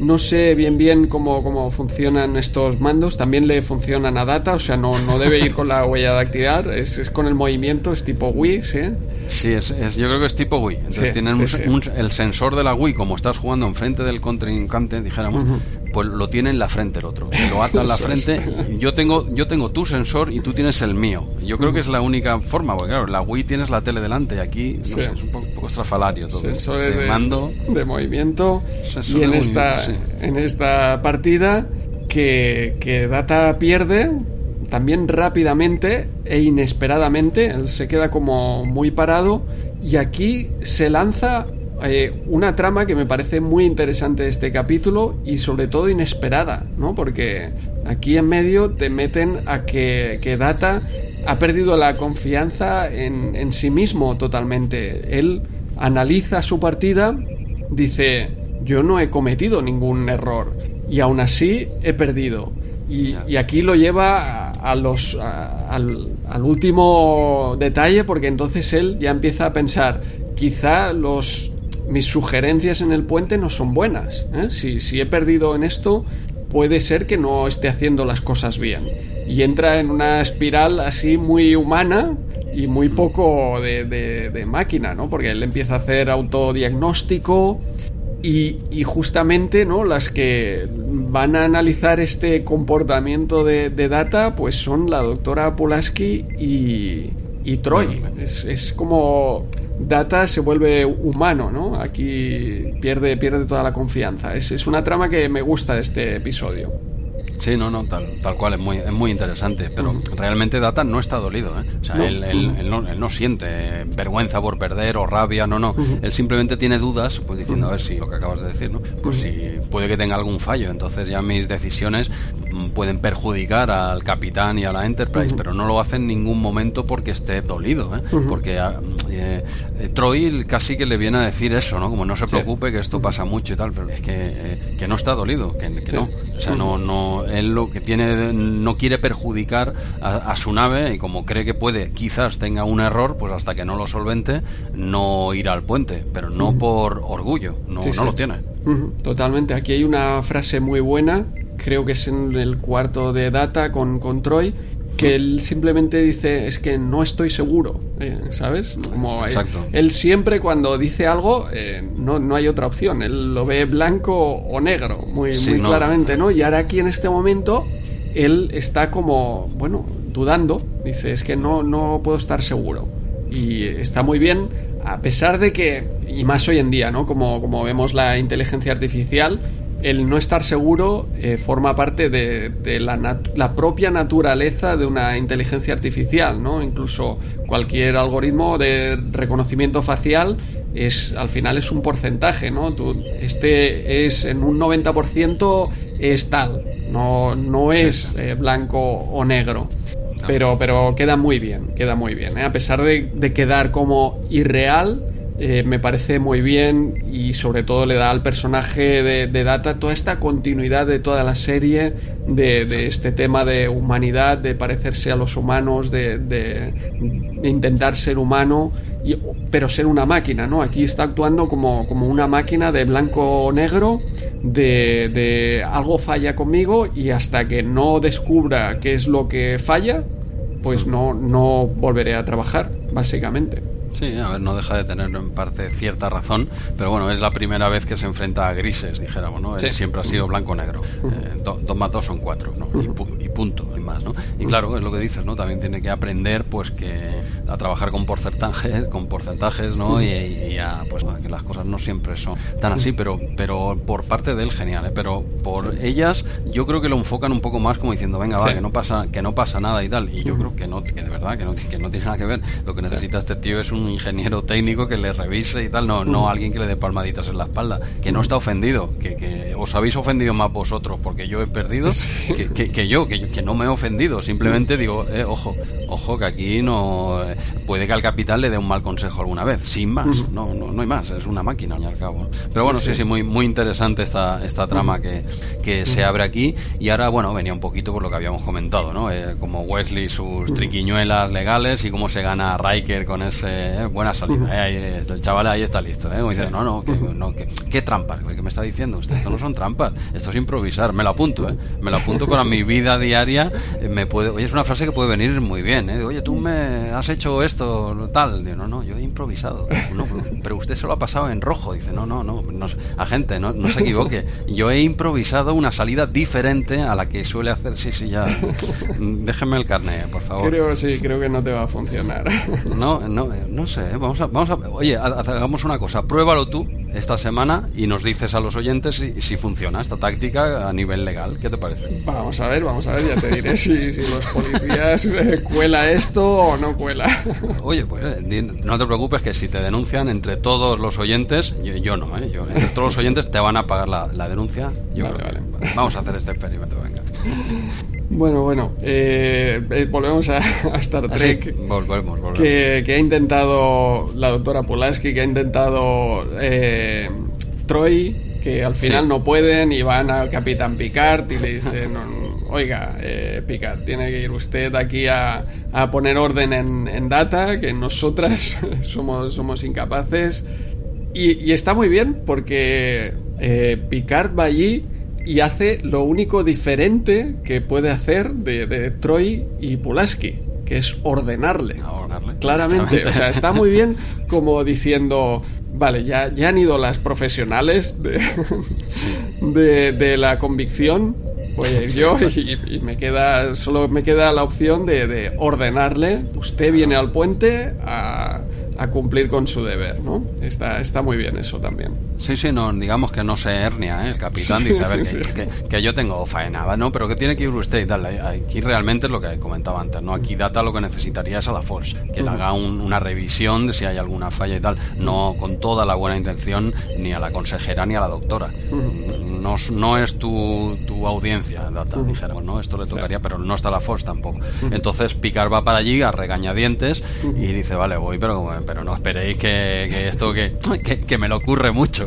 no sé bien bien cómo, cómo funcionan estos mandos. También le funcionan a data, o sea, no, no debe ir con la huella de activar, es, es con el movimiento, es tipo Wii, ¿sí? Sí, es, yo creo que es tipo Wii. Entonces tienen el sensor de la Wii, como estás jugando enfrente del contrincante, dijéramos, pues lo tiene en la frente el otro. Lo ata en la frente. Yo tengo, yo tengo tu sensor y tú tienes el mío. Yo creo que es la única forma, porque claro, la Wii tienes la tele delante y aquí no sé, es un poco, estrafalario todo. Sensor este de, mando. de movimiento. y en esta, en esta partida que, que Data pierde también rápidamente e inesperadamente. Él se queda como muy parado y aquí se lanza eh, una trama que me parece muy interesante de este capítulo y sobre todo inesperada, ¿no? Porque aquí en medio te meten a que, que Data ha perdido la confianza en, en sí mismo totalmente. Él analiza su partida, dice, yo no he cometido ningún error y aún así he perdido. Y, y aquí lo lleva a, los, a, al, al, último detalle porque entonces él ya empieza a pensar, quizá los, mis sugerencias en el puente no son buenas. ¿eh? Si, si he perdido en esto, puede ser que no esté haciendo las cosas bien. Y entra en una espiral así muy humana y muy poco de, de, de máquina, ¿no? Porque él empieza a hacer autodiagnóstico y, y, justamente, ¿no? Las que van a analizar este comportamiento de, de Data, pues son la doctora Pulaski y, y Troy. Es, es, como Data se vuelve humano, ¿no? Aquí pierde, pierde toda la confianza. Es, es una trama que me gusta de este episodio. Sí, no, no, tal, tal cual, es muy, es muy interesante, pero realmente Data no está dolido, ¿eh? O sea, no. Él, él, él, no, él, no, siente vergüenza por perder o rabia, no, no. Uh -huh. Él simplemente tiene dudas, pues diciendo, a ver si lo que acabas de decir, ¿no? Pues si puede que tenga algún fallo, entonces ya mis decisiones pueden perjudicar al capitán y a la Enterprise, pero no lo hace en ningún momento porque esté dolido, ¿eh? Porque eh, Troy casi que le viene a decir eso, ¿no? Como no se preocupe, sí. que esto pasa mucho y tal, pero es que, eh, que no está dolido, que, que sí. no. O sea, no, no, él lo que tiene, no quiere perjudicar a, a, su nave y como cree que puede, quizás tenga un error, pues hasta que no lo solvente, no irá al puente, pero no uh -huh. por orgullo, no, sí, no lo tiene. Uh -huh. Totalmente. Aquí hay una frase muy buena, creo que es en el cuarto de Data con, con Troy, que él simplemente dice es que no estoy seguro, eh, ¿sabes? Como él, él, siempre cuando dice algo eh, no, no hay otra opción, él lo ve blanco o negro, muy, sí, muy no. claramente, ¿no? Y ahora aquí en este momento él está como, bueno, dudando, dice es que no, no puedo estar seguro. Y está muy bien, a pesar de que, y más hoy en día, ¿no? Como, como vemos la inteligencia artificial, el no estar seguro eh, forma parte de, de la, la, propia naturaleza de una inteligencia artificial, ¿no? Incluso cualquier algoritmo de reconocimiento facial es al final es un porcentaje, ¿no? Tú, este es en un 90% es tal, no, no es eh, blanco o negro. Pero, pero queda muy bien, queda muy bien. ¿eh? A pesar de, de quedar como irreal, eh, me parece muy bien y sobre todo le da al personaje de, Data toda esta continuidad de toda la serie, de, este tema de humanidad, de parecerse a los humanos, de, de intentar ser humano, y, pero ser una máquina, ¿no? Aquí está actuando como, como una máquina de blanco-negro, de, de algo falla conmigo y hasta que no descubra qué es lo que falla, pues no, no volveré a trabajar, básicamente. Sí, a ver, no deja de tener en parte cierta razón, pero bueno, es la primera vez que se enfrenta a grises, dijéramos, ¿no? Sí. siempre ha sido blanco-negro. Eh, do, dos más dos son cuatro, ¿no? Y, pu y, punto, y más, ¿no? Y claro, es lo que dices, ¿no? También tiene que aprender, pues, que a trabajar con porcentajes, con porcentajes, ¿no? Y, y a, pues, que las cosas no siempre son tan así, pero, pero por parte de él, genial, ¿eh? Pero por sí. ellas, yo creo que lo enfocan un poco más como diciendo, venga, va, sí. que no pasa, que no pasa nada y tal. Y yo creo que no, que de verdad, que no, que no tiene nada que ver. Lo que necesita este tío es un ingeniero técnico que le revise y tal, no, no alguien que le dé palmaditas en la espalda, que no está ofendido, que, que os habéis ofendido más vosotros porque yo he perdido que, que, que, yo, que, que no me he ofendido, simplemente digo, eh, ojo, ojo, que aquí no puede que al capitán le dé un mal consejo alguna vez, sin más, no, no, no hay más, es una máquina al cabo. Pero bueno, sí, sí, sí muy, muy interesante esta, esta trama que, que se abre aquí. Y ahora, bueno, venía un poquito por lo que habíamos comentado, ¿no? Eh, como Wesley, sus triquiñuelas legales y cómo se gana Riker con ese eh, buena salida. Eh, el chaval ahí está listo. ¿eh? Dice, no, no, que, no que, ¿qué trampas? ¿Qué me está diciendo usted? Esto no son trampas, esto es improvisar. Me lo apunto, ¿eh? me lo apunto para mi vida diaria. Eh, me puede, oye, es una frase que puede venir muy bien. ¿eh? Oye, tú me has hecho esto, tal. Digo, no, no, yo he improvisado. No, pero usted se lo ha pasado en rojo. Dice, no, no, no, no agente, no, no se equivoque. Yo he improvisado una salida diferente a la que suele hacer. Sí, sí, ya. Déjeme el carnet, por favor. Creo, sí, creo que no te va a funcionar. No, no, no sé, vamos a, vamos a, oye, hagamos una cosa, pruébalo tú esta semana y nos dices a los oyentes si, si funciona esta táctica a nivel legal. ¿Qué te parece? Vamos a ver, vamos a ver, ya te diré si, si los policías eh, cuela esto o no cuela. Oye, pues eh, no te preocupes que si te denuncian entre todos los oyentes, yo, no, ¿eh? Yo, entre todos los oyentes te van a pagar la, denuncia. vale, vale. Vamos a hacer este experimento, venga. Bueno, bueno, eh, eh, volvemos a, Star ah, Trek. volvemos, volvemos. Que, ha intentado la doctora Pulaski, que ha intentado eh, Troy, que al final no pueden y van al capitán Picard y le dicen, oiga, Picard, tiene que ir usted aquí a, poner orden en, Data, que nosotras somos, somos incapaces. Y, y, está muy bien porque Picard va allí y hace lo único diferente que puede hacer de, Troy y Pulaski, que es ordenarle. Claramente. O sea, está muy bien como diciendo, vale, ya, ya han ido las profesionales de, de, la convicción, voy a ir yo y, me queda, solo me queda la opción de, de ordenarle, usted viene al puente a a cumplir con su deber, ¿no? Está, está muy bien eso también. Sí, sí, no, digamos que no se hernia, ¿eh? El capitán dice, a ver, que, yo tengo faena, ¿no? Pero que tiene que ir usted y tal. Aquí realmente es lo que comentaba antes, ¿no? Aquí Data lo que necesitaría es a la Force, que le haga una revisión de si hay alguna falla y tal, no con toda la buena intención ni a la consejera ni a la doctora. no, no, es tu, tu audiencia, Data, dijéramos, ¿no? Esto le tocaría, pero no está la Force tampoco. Entonces Picard va para allí a regañadientes y dice, vale, voy, pero pero no esperéis que, esto que, que, me lo ocurre mucho.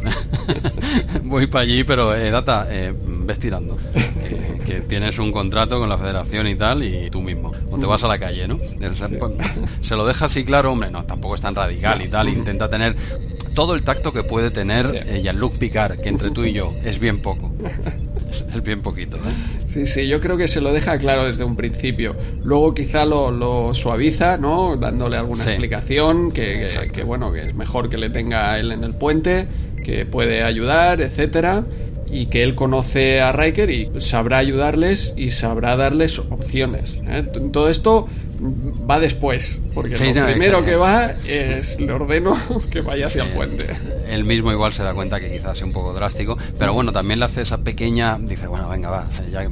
Voy para allí, pero eh, Data, eh, ves tirando. Que, tienes un contrato con la federación y tal, y tú mismo. O te vas a la calle, ¿no? Pues, se lo deja así claro, hombre, no, tampoco es tan radical y tal. Intenta tener todo el tacto que puede tener eh, Jean-Luc Picard, que entre tú y yo es bien poco. Es bien poquito, ¿eh? Sí, sí, yo creo que se lo deja claro desde un principio. Luego quizá lo, suaviza, ¿no? Dándole alguna explicación, que, que, bueno, que es mejor que le tenga él en el puente, que puede ayudar, etcétera y que él conoce a Riker y sabrá ayudarles y sabrá darles opciones. ¿eh? Todo esto va después, porque lo primero que va es le ordeno que vaya hacia el puente. Él mismo igual se da cuenta que quizás sea un poco drástico, pero bueno, también le hace esa pequeña, dice, bueno, venga, va, ya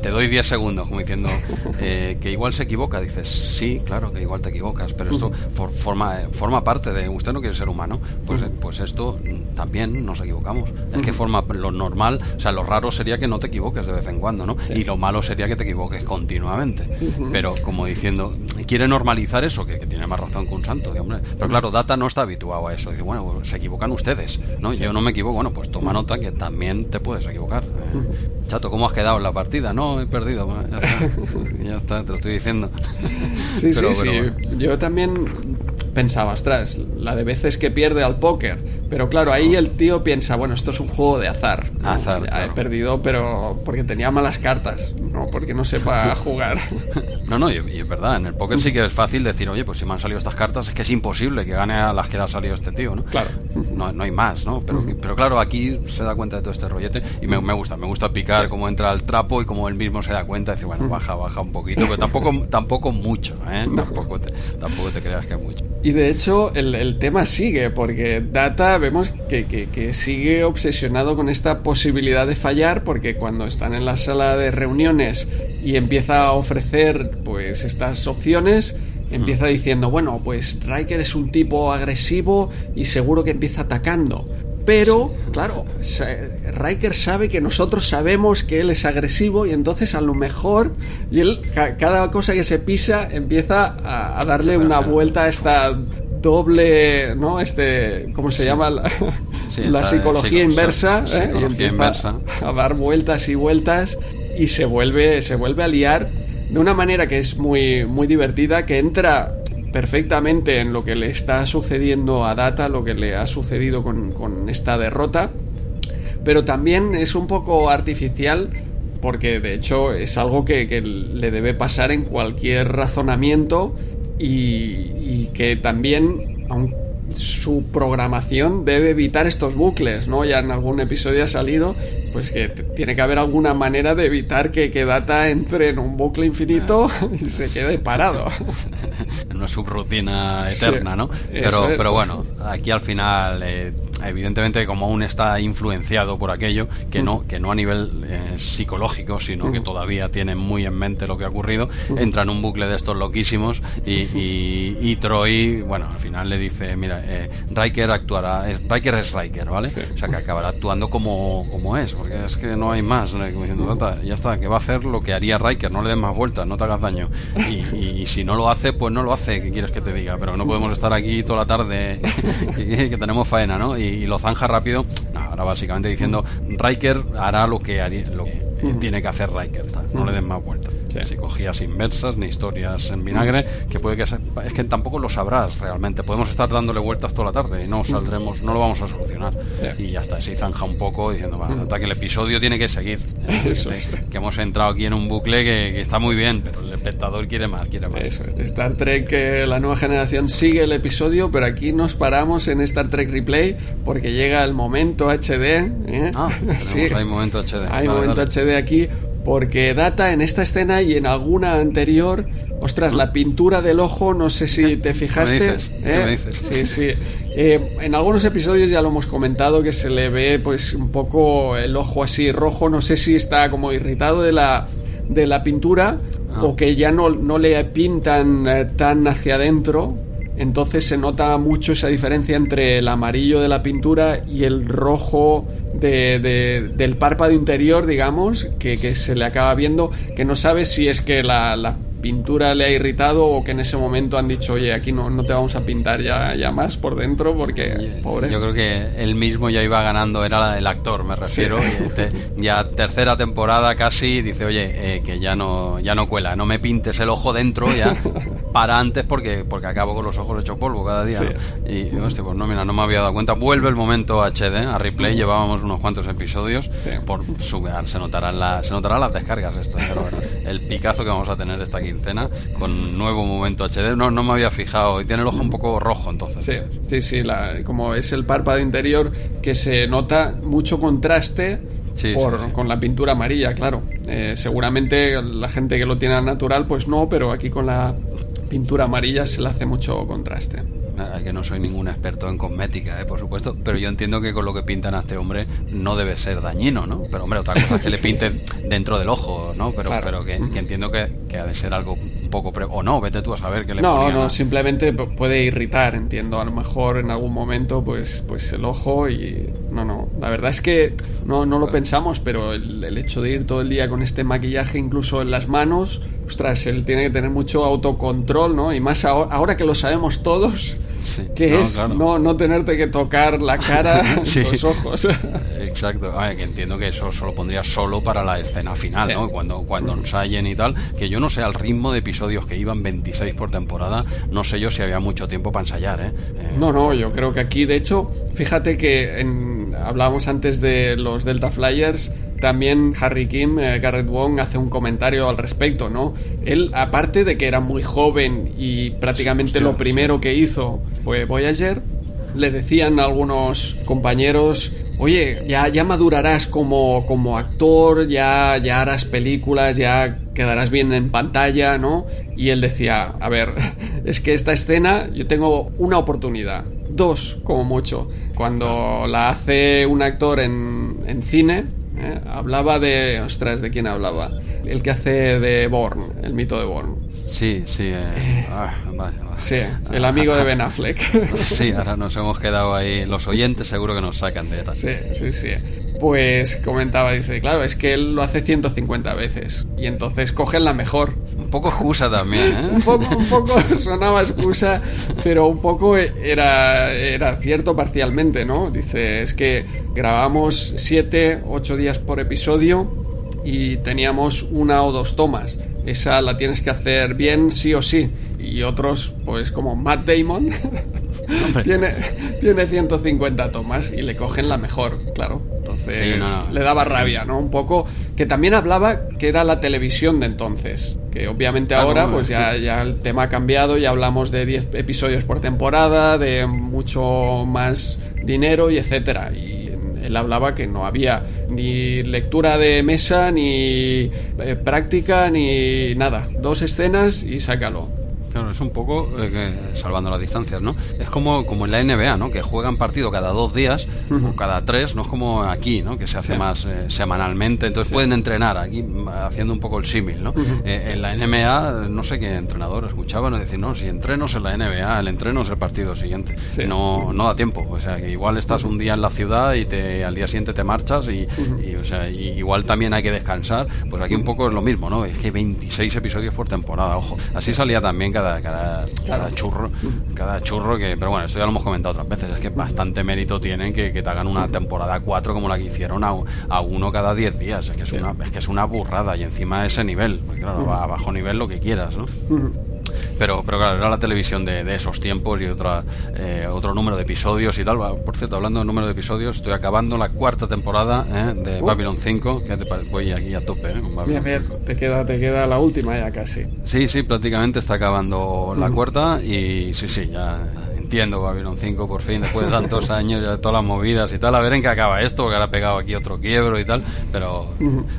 te doy 10 segundos, como diciendo eh, que igual se equivoca. Dices, sí, claro que igual te equivocas, pero esto forma, forma parte de. Usted no quiere ser humano, pues, pues esto también nos equivocamos. Es que forma lo normal, o sea, lo raro sería que no te equivoques de vez en cuando, ¿no? Y lo malo sería que te equivoques continuamente. Pero como diciendo, quiere normalizar eso, que, tiene más razón que un santo, de hombre. Pero claro, Data no está habituado a eso. Dice, bueno, se equivocan ustedes, ¿no? Yo no me equivoco, bueno, pues toma nota que también te puedes equivocar. Chato, ¿cómo has quedado en la partida? No, he perdido. ya, está. ya está, te lo estoy diciendo. Sí, sí, sí. Yo también pensaba, ostras, la de veces que pierde al póker. Pero claro, ahí el tío piensa, bueno, esto es un juego de azar. Azar. He perdido, pero porque tenía malas cartas, no porque no sepa jugar. No, no, y, es verdad, en el póker sí que es fácil decir, oye, pues si me han salido estas cartas, es que es imposible que gane a las que le ha salido este tío, ¿no? Claro. No, no hay más, ¿no? Pero, pero claro, aquí se da cuenta de todo este rollete y me, me gusta, me gusta picar cómo entra el trapo y cómo él mismo se da cuenta y dice, bueno, baja, baja un poquito, pero tampoco, tampoco mucho, ¿eh? Tampoco, te, tampoco te creas que mucho. Y de hecho, el, el tema sigue, porque Data vemos que, que, que, sigue obsesionado con esta posibilidad de fallar, porque cuando están en la sala de reuniones y empieza a ofrecer pues estas opciones, empieza diciendo, bueno, pues Riker es un tipo agresivo y seguro que empieza atacando. Pero, claro, Riker sabe que nosotros sabemos que él es agresivo y entonces a lo mejor, y él, cada cosa que se pisa, empieza a, darle una vuelta a esta doble, ¿no? Este, ¿cómo se llama? La, psicología inversa, ¿eh? y empieza a dar vueltas y vueltas y se vuelve, se vuelve a liar de una manera que es muy, muy divertida, que entra perfectamente en lo que le está sucediendo a Data, lo que le ha sucedido con, esta derrota, pero también es un poco artificial porque de hecho es algo que, le debe pasar en cualquier razonamiento y, que también su programación debe evitar estos bucles, ¿no? Ya en algún episodio ha salido pues que tiene que haber alguna manera de evitar que, que Data entre en un bucle infinito y se quede parado. En una subrutina eterna, ¿no? Pero, pero bueno, aquí al final eh, evidentemente como aún está influenciado por aquello, que no, que no a nivel eh, psicológico, sino que todavía tiene muy en mente lo que ha ocurrido, entra en un bucle de estos loquísimos y, y, Troy, bueno, al final le dice, mira, eh, Riker actuará, Riker es Riker, ¿vale? O sea, que acabará actuando como, como es, porque es que no hay más, diciendo, ya está, que va a hacer lo que haría Riker, no le des más vueltas, no te hagas daño. Y, si no lo hace, pues no lo hace, ¿qué quieres que te diga? Pero no podemos estar aquí toda la tarde que, tenemos faena, ¿no? Y, lo zanja rápido, ahora básicamente diciendo, Riker hará lo que, haría, lo que tiene que hacer Riker, no le des más vueltas. Si cogías inversas ni historias en vinagre, que puede que sea, es que tampoco lo sabrás realmente. Podemos estar dándole vueltas toda la tarde y no saldremos, no lo vamos a solucionar. Y ya está, se zanja un poco diciendo, va, hasta que el episodio tiene que seguir. que, hemos entrado aquí en un bucle que, está muy bien, pero el espectador quiere más, quiere más. Star Trek, eh, la nueva generación sigue el episodio, pero aquí nos paramos en Star Trek Replay porque llega el momento HD. ¿eh? Ah, sí. hay momento HD. Hay momento HD aquí porque data en esta escena y en alguna anterior, ostras, la pintura del ojo, no sé si te fijaste. ¿Me dices? Sí, sí. Eh, en algunos episodios ya lo hemos comentado que se le ve pues un poco el ojo así rojo, no sé si está como irritado de la, de la pintura ah. o que ya no, no le pintan eh, tan hacia adentro entonces se nota mucho esa diferencia entre el amarillo de la pintura y el rojo de, del párpado interior, digamos, que, se le acaba viendo, que no sabe si es que la pintura le ha irritado o que en ese momento han dicho, oye, aquí no, no te vamos a pintar ya, ya más por dentro porque, pobre. Yo creo que él mismo ya iba ganando, era el actor, me refiero. Y ya tercera temporada casi dice, oye, eh, que ya no, ya no cuela, no me pintes el ojo dentro, ya para antes porque, porque acabo con los ojos hecho polvo cada día. Y, hostia, pues no, mira, no me había dado cuenta. Vuelve el momento HD, a replay, llevábamos unos cuantos episodios. Por se notarán, la, se notarán las descargas esto, el picazo que vamos a tener esta aquí cena con nuevo momento HD. No, no me había fijado. Y tiene el ojo un poco rojo entonces. Sí, sí, sí. como es el párpado interior que se nota mucho contraste. con la pintura amarilla, claro. Eh, seguramente la gente que lo tiene natural, pues no, pero aquí con la pintura amarilla se le hace mucho contraste que no soy ningún experto en cosmética, ¿eh? por supuesto, pero yo entiendo que con lo que pintan a este hombre no debe ser dañino, ¿no? Pero hombre, otra cosa es que le pinten dentro del ojo, ¿no? Pero, pero que, entiendo que, ha de ser algo un poco... o no, vete tú a saber que le No, no, simplemente puede irritar, entiendo. A lo mejor en algún momento, pues, pues el ojo y... No, no, la verdad es que no, no lo pensamos, pero el, el hecho de ir todo el día con este maquillaje incluso en las manos, ostras, él tiene que tener mucho autocontrol, ¿no? Y más ahora que lo sabemos todos que es no, no tenerte que tocar la cara, los ojos. Exacto, que entiendo que eso solo pondría solo para la escena final, ¿no? Cuando, cuando ensayen y tal, que yo no sé al ritmo de episodios que iban 26 por temporada, no sé yo si había mucho tiempo para ensayar, ¿eh? eh no, no, yo creo que aquí, de hecho, fíjate que en, hablábamos antes de los Delta Flyers, también Harry Kim, eh, Garrett Wong, hace un comentario al respecto, ¿no? Él, aparte de que era muy joven y prácticamente lo primero que hizo fue Voyager, le decían algunos compañeros, oye, ya, ya madurarás como, como actor, ya, ya harás películas, ya quedarás bien en pantalla, ¿no? Y él decía, a ver, es que esta escena yo tengo una oportunidad, dos como mucho. Cuando la hace un actor en, en cine, ¿eh? Hablaba de. Ostras, ¿de quién hablaba? El que hace de Born, el mito de Born. Sí, sí. Eh, eh, ah, sí, el amigo de Ben Affleck. sí, ahora nos hemos quedado ahí. Los oyentes seguro que nos sacan de Sí, sí, sí. Pues comentaba, dice, claro, es que él lo hace 150 veces. Y entonces cogen la mejor. Un poco excusa también, ¿eh? un poco, un poco sonaba excusa, pero un poco era, era cierto parcialmente, ¿no? Dice, es que grabamos 7, 8 días por episodio y teníamos una o dos tomas. Esa la tienes que hacer bien sí o sí. Y otros, pues como Matt Damon, tiene, tiene 150 tomas y le cogen la mejor, claro. Entonces le daba rabia, ¿no? Un poco que también hablaba que era la televisión de entonces. Que obviamente ahora, pues ya, ya el tema ha cambiado, ya hablamos de 10 episodios por temporada, de mucho más dinero y etcétera. Y él hablaba que no había ni lectura de mesa, ni eh, práctica, ni nada. Dos escenas y sácalo. Claro, es un poco, eh, salvando las distancias, ¿no? Es como, como en la NBA, ¿no? Que juegan partido cada dos días o cada tres, no es como aquí, ¿no? Que se hace más eh, semanalmente, entonces pueden entrenar aquí haciendo un poco el símil, ¿no? Eh, en la NBA, no sé qué entrenador escuchaba, no decir, no, si entrenos en la NBA, el entreno es el partido siguiente. No, no da tiempo, o sea, que igual estás un día en la ciudad y te, al día siguiente te marchas y, o sea, igual también hay que descansar, pues aquí un poco es lo mismo, ¿no? Es que 26 episodios por temporada, ojo. Así salía también cada cada, cada, churro, cada churro que, pero bueno, eso ya lo hemos comentado otras veces, es que bastante mérito tienen que, te hagan una temporada 4 como la que hicieron a, uno cada 10 días, es que es, una, es que es una burrada y encima de ese nivel, porque claro, a bajo nivel lo que quieras, ¿no? Pero, pero claro, era la televisión de, esos tiempos y otra, eh, otro número de episodios y tal. Por cierto, hablando de número de episodios, estoy acabando la cuarta temporada eh, de uh. Babylon 5. Que te voy aquí a tope eh, con Babylon. Te, queda, te queda la última ya casi. Sí, sí, prácticamente está acabando la cuarta y sí, sí, ya entiendo Babylon 5 por fin, después de tantos años, de todas las movidas y tal, a ver en qué acaba esto, porque ahora ha pegado aquí otro quiebro y tal, pero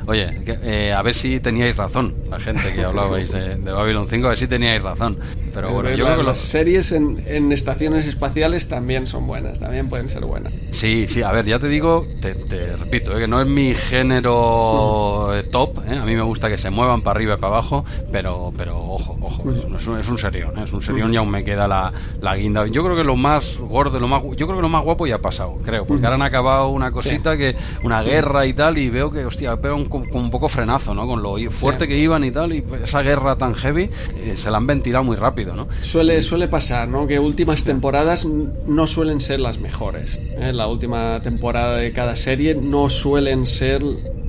oye, eh, a ver si teníais razón, la gente que hablabais de, Babylon 5, a ver si teníais razón. Pero bueno, yo creo que las series en, estaciones espaciales también son buenas, también pueden ser buenas. Sí, sí, a ver, ya te digo, te, repito, eh, que no es mi género top, eh, a mí me gusta que se muevan para arriba y para abajo, pero, pero ojo, ojo, es, un, es un serión, es un serión y aún me queda la, la guinda. Yo creo que lo más gordo, lo más, yo creo que lo más guapo ya ha pasado, creo, porque ahora han acabado una cosita que, una guerra y tal, y veo que, hostia, pega un, un poco frenazo, ¿no? Con lo fuerte que iban y tal, y esa guerra tan heavy eh, se la han ventilado muy rápido, ¿no? Suele, suele pasar, ¿no? Que últimas temporadas no suelen ser las mejores. ¿eh? La última temporada de cada serie no suelen ser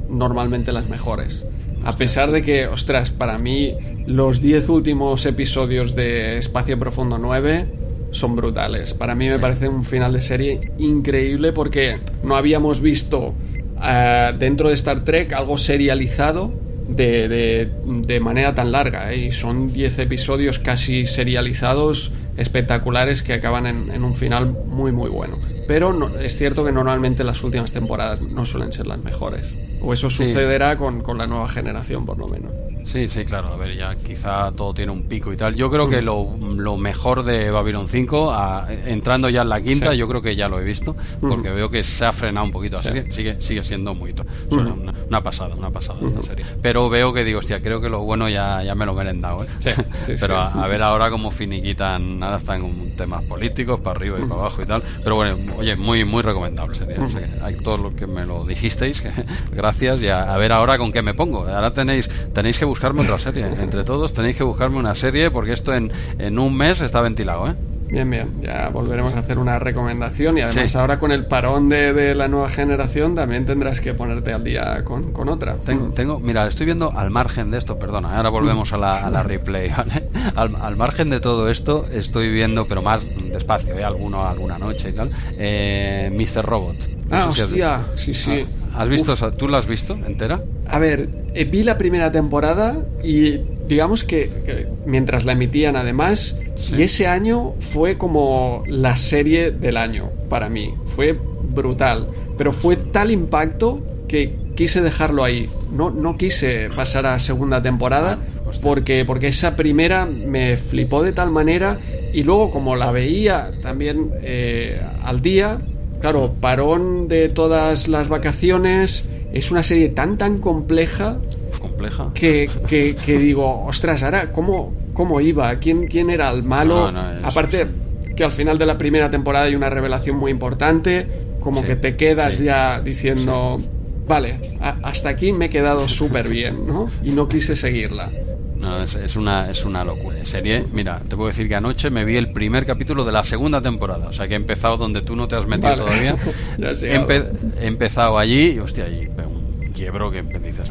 normalmente las mejores. A pesar de que, ostras, para mí los 10 últimos episodios de Espacio Profundo 9 son brutales. Para mí me parece un final de serie increíble porque no habíamos visto eh, dentro de Star Trek algo serializado de, de, manera tan larga. ¿eh? Y son 10 episodios casi serializados espectaculares que acaban en, un final muy muy bueno. Pero no, es cierto que normalmente las últimas temporadas no suelen ser las mejores. O eso sucederá con, con la nueva generación por lo menos. Sí, sí, claro. A ver, ya quizá todo tiene un pico y tal. Yo creo que lo, lo mejor de Babylon 5, entrando ya en la quinta, yo creo que ya lo he visto, porque veo que se ha frenado un poquito la serie. Sigue, sigue siendo muy. una, pasada, una pasada esta serie. Pero veo que digo, hostia, creo que lo bueno ya, ya me lo merendado, ¿eh? Pero a, ver ahora cómo finiquitan. Ahora están con temas políticos, para arriba y para abajo y tal. Pero bueno, oye, muy, muy recomendable sería. hay todo lo que me lo dijisteis, que, gracias. Y a, ver ahora con qué me pongo. Ahora tenéis, tenéis que buscar buscarme otra serie. Entre todos tenéis que buscarme una serie porque esto en, en un mes está ventilado, ¿eh? Bien, bien, ya volveremos a hacer una recomendación y además ahora con el parón de, de, la nueva generación también tendrás que ponerte al día con, con otra. Tengo, tengo, mira, estoy viendo al margen de esto, perdona, ahora volvemos a la, a la replay, ¿vale? Al, al, margen de todo esto estoy viendo, pero más despacio, ¿eh? Alguno, alguna noche y tal, eh, Mr. Robot. Ah, hostia, sí, sí. Ah, ¿Has visto, tú la has visto entera? A ver, eh, vi la primera temporada y digamos que, mientras la emitían además, y ese año fue como la serie del año para mí. Fue brutal, pero fue tal impacto que quise dejarlo ahí. No, no quise pasar a segunda temporada ah, porque, porque esa primera me flipó de tal manera y luego como la veía también eh, al día, Claro, parón de todas las vacaciones. Es una serie tan, tan compleja. Compleja. Que, que, digo, ostras, ahora, ¿cómo, cómo iba? ¿Quién, quién era el malo? Aparte, que al final de la primera temporada hay una revelación muy importante. Como que te quedas ya diciendo, vale, hasta aquí me he quedado súper bien, ¿no? Y no quise seguirla. No, es, una, es una locura. Serie, mira, te puedo decir que anoche me vi el primer capítulo de la segunda temporada. O sea que he empezado donde tú no te has metido todavía. he, empezado allí y, hostia, allí un quiebro que dices.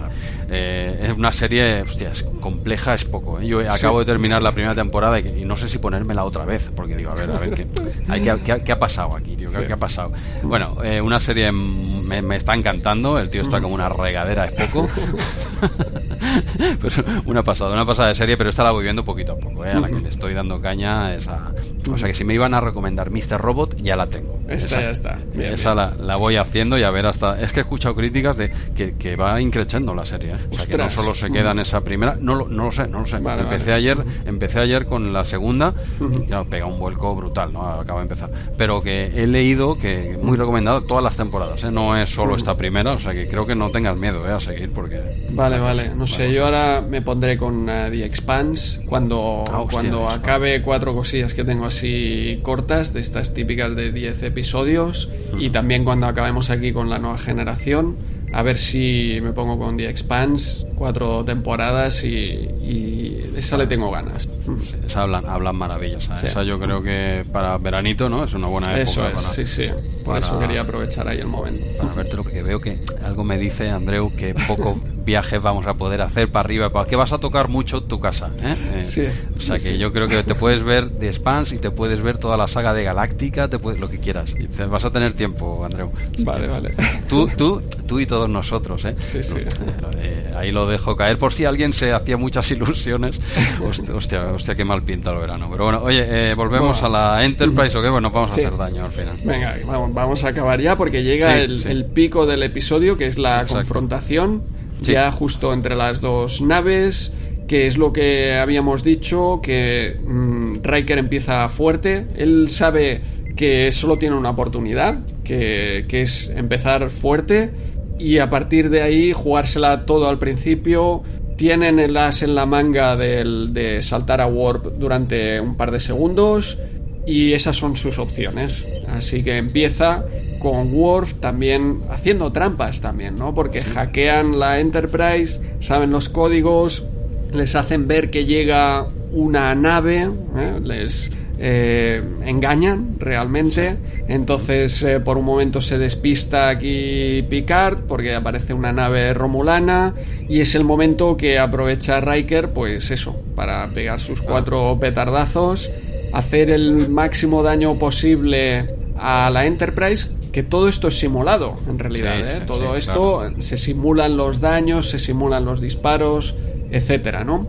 Eh, es una serie, hostia, es compleja, es poco. ¿eh? Yo acabo de terminar la primera temporada y, no sé si ponérmela otra vez, porque digo, a ver, a ver, ¿qué, qué, ha pasado aquí, tío? ¿Qué, ha pasado? Bueno, eh, una serie me, me, está encantando, el tío está como una regadera, es poco. una pasada, una pasada de serie, pero esta la voy viendo poquito a poco. ¿eh? A la que le estoy dando caña es a, O sea que si me iban a recomendar Mr. Robot, ya la tengo. Esta ya está. esa La, voy haciendo y a ver hasta. Es que he escuchado críticas de que, va increchando la serie. ¿eh? O sea que no solo se queda en esa primera. No lo, no lo sé, no lo sé. empecé ayer, empecé ayer con la segunda y claro, pega un vuelco brutal, ¿no? Acaba de empezar. Pero que he leído que muy recomendado todas las temporadas, ¿eh? No es solo esta primera, o sea que creo que no tengas miedo, ¿eh? A seguir porque. Vale, vale. No sé, yo ahora me pondré con uh, The Expanse cuando, ah, cuando acabe cuatro cosillas que tengo así cortas, de estas típicas de 10 episodios, y también cuando acabemos aquí con la nueva generación, a ver si me pongo con The Expanse, cuatro temporadas y, esa le tengo ganas. Esa hablan, hablan maravillas. Esa yo creo que para veranito, ¿no? Es una buena época. Eso es, sí, sí. Por eso quería aprovechar ahí el momento. Para vértelo, porque veo que algo me dice, Andreu, que poco viajes vamos a poder hacer para arriba, para que vas a tocar mucho tu casa. ¿eh? eh sí, o sea que yo creo que te puedes ver de Spans y te puedes ver toda la saga de Galáctica, te puedes, lo que quieras. Y te, vas a tener tiempo, Andreu. vale, vale. Tú, tú, tú y todos nosotros. ¿eh? Sí, sí. Eh, ahí lo dejo caer por si alguien se hacía muchas ilusiones. hostia, hostia, qué mal pinta el verano. Pero bueno, oye, eh, volvemos a la Enterprise, ¿o qué? Bueno, vamos a hacer daño al final. Venga, vamos, vamos a acabar ya porque llega el, pico del episodio, que es la confrontación ya justo entre las dos naves, que es lo que habíamos dicho, que mm, Riker empieza fuerte, él sabe que solo tiene una oportunidad, que, es empezar fuerte y a partir de ahí jugársela todo al principio. Tienen el as en la manga de saltar a Warp durante un par de segundos y esas son sus opciones. Así que empieza con Worf también haciendo trampas también, ¿no? Porque hackean la Enterprise, saben los códigos, les hacen ver que llega una nave, ¿eh? les eh, engañan realmente. Entonces, eh, por un momento se despista aquí Picard porque aparece una nave romulana y es el momento que aprovecha Riker, pues eso, para pegar sus cuatro petardazos, hacer el máximo daño posible a la Enterprise que todo esto es simulado, en realidad. ¿eh? todo esto se simulan los daños, se simulan los disparos, etcétera, ¿no?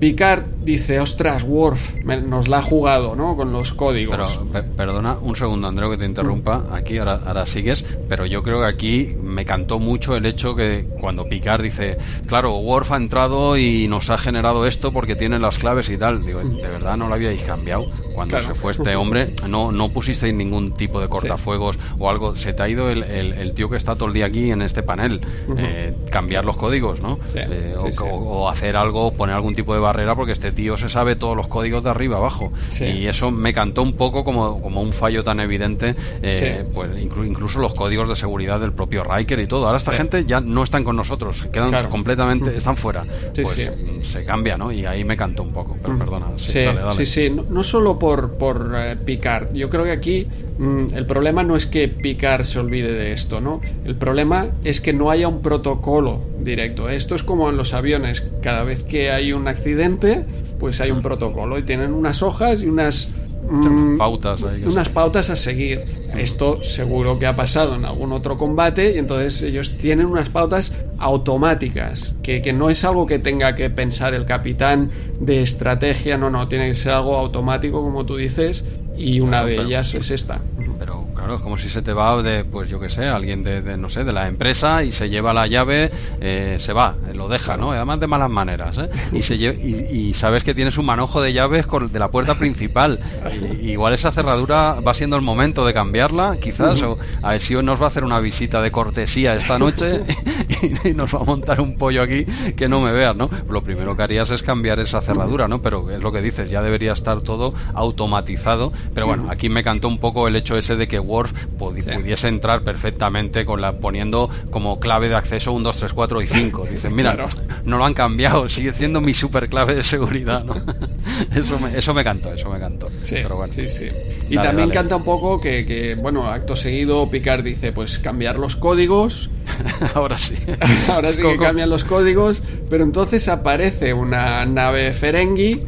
Picard dice, ostras, Worf, nos la ha jugado, ¿no? Con los códigos. Pero, perdona un segundo, Andreu, que te interrumpa. Aquí ahora, ahora sigues, pero yo creo que aquí me cantó mucho el hecho que cuando Picard dice, claro, Worf ha entrado y nos ha generado esto porque tiene las claves y tal. Digo, ¿de verdad no lo habíais cambiado? Cuando se fue este hombre, no, no pusisteis ningún tipo de cortafuegos o algo. Se te ha ido el, el, tío que está todo el día aquí en este panel. Eh, cambiar los códigos, ¿no? Eh, o, hacer algo, poner algún tipo de barrera porque este tío se sabe todos los códigos de arriba abajo. Y eso me cantó un poco como, como un fallo tan evidente, eh, pues incluso los códigos de seguridad del propio Riker y todo. Ahora esta gente ya no están con nosotros, quedan completamente, están fuera. pues se cambia, ¿no? Y ahí me cantó un poco, pero perdona. Sí, sí, sí, no, solo por, por eh, Picard. Yo creo que aquí mm, el problema no es que Picard se olvide de esto, ¿no? El problema es que no haya un protocolo directo. Esto es como en los aviones. Cada vez que hay un accidente, pues hay un protocolo y tienen unas hojas y unas mm, pautas unas pautas a seguir. Esto seguro que ha pasado en algún otro combate y entonces ellos tienen unas pautas automáticas, que, que, no es algo que tenga que pensar el capitán de estrategia, no, no, tiene que ser algo automático, como tú dices, y una de ellas es esta. Pero claro, es como si se te va de, pues yo que sé, alguien de, no sé, de la empresa y se lleva la llave, eh, se va, eh, lo deja, ¿no? Además de malas maneras, ¿eh? Y, se y, sabes que tienes un manojo de llaves de la puerta principal. igual esa cerradura va siendo el momento de cambiarla, quizás, o a ver si nos va a hacer una visita de cortesía esta noche y, nos va a montar un pollo aquí que no me veas, ¿no? Lo primero que harías es cambiar esa cerradura, ¿no? Pero es lo que dices, ya debería estar todo automatizado pero bueno, aquí me cantó un poco el hecho ese de que Worf pudiese entrar perfectamente con la poniendo como clave de acceso 1, 2, 3, 4 y 5. Dicen, mira, no lo han cambiado, sigue siendo mi super clave de seguridad, ¿no? eso, me, eso me cantó, eso me cantó. Sí, sí, sí. Y también canta un poco que, que, bueno, acto seguido Picard dice, pues cambiar los códigos. Ahora sí. Ahora sí que cambian los códigos, pero entonces aparece una nave Ferengi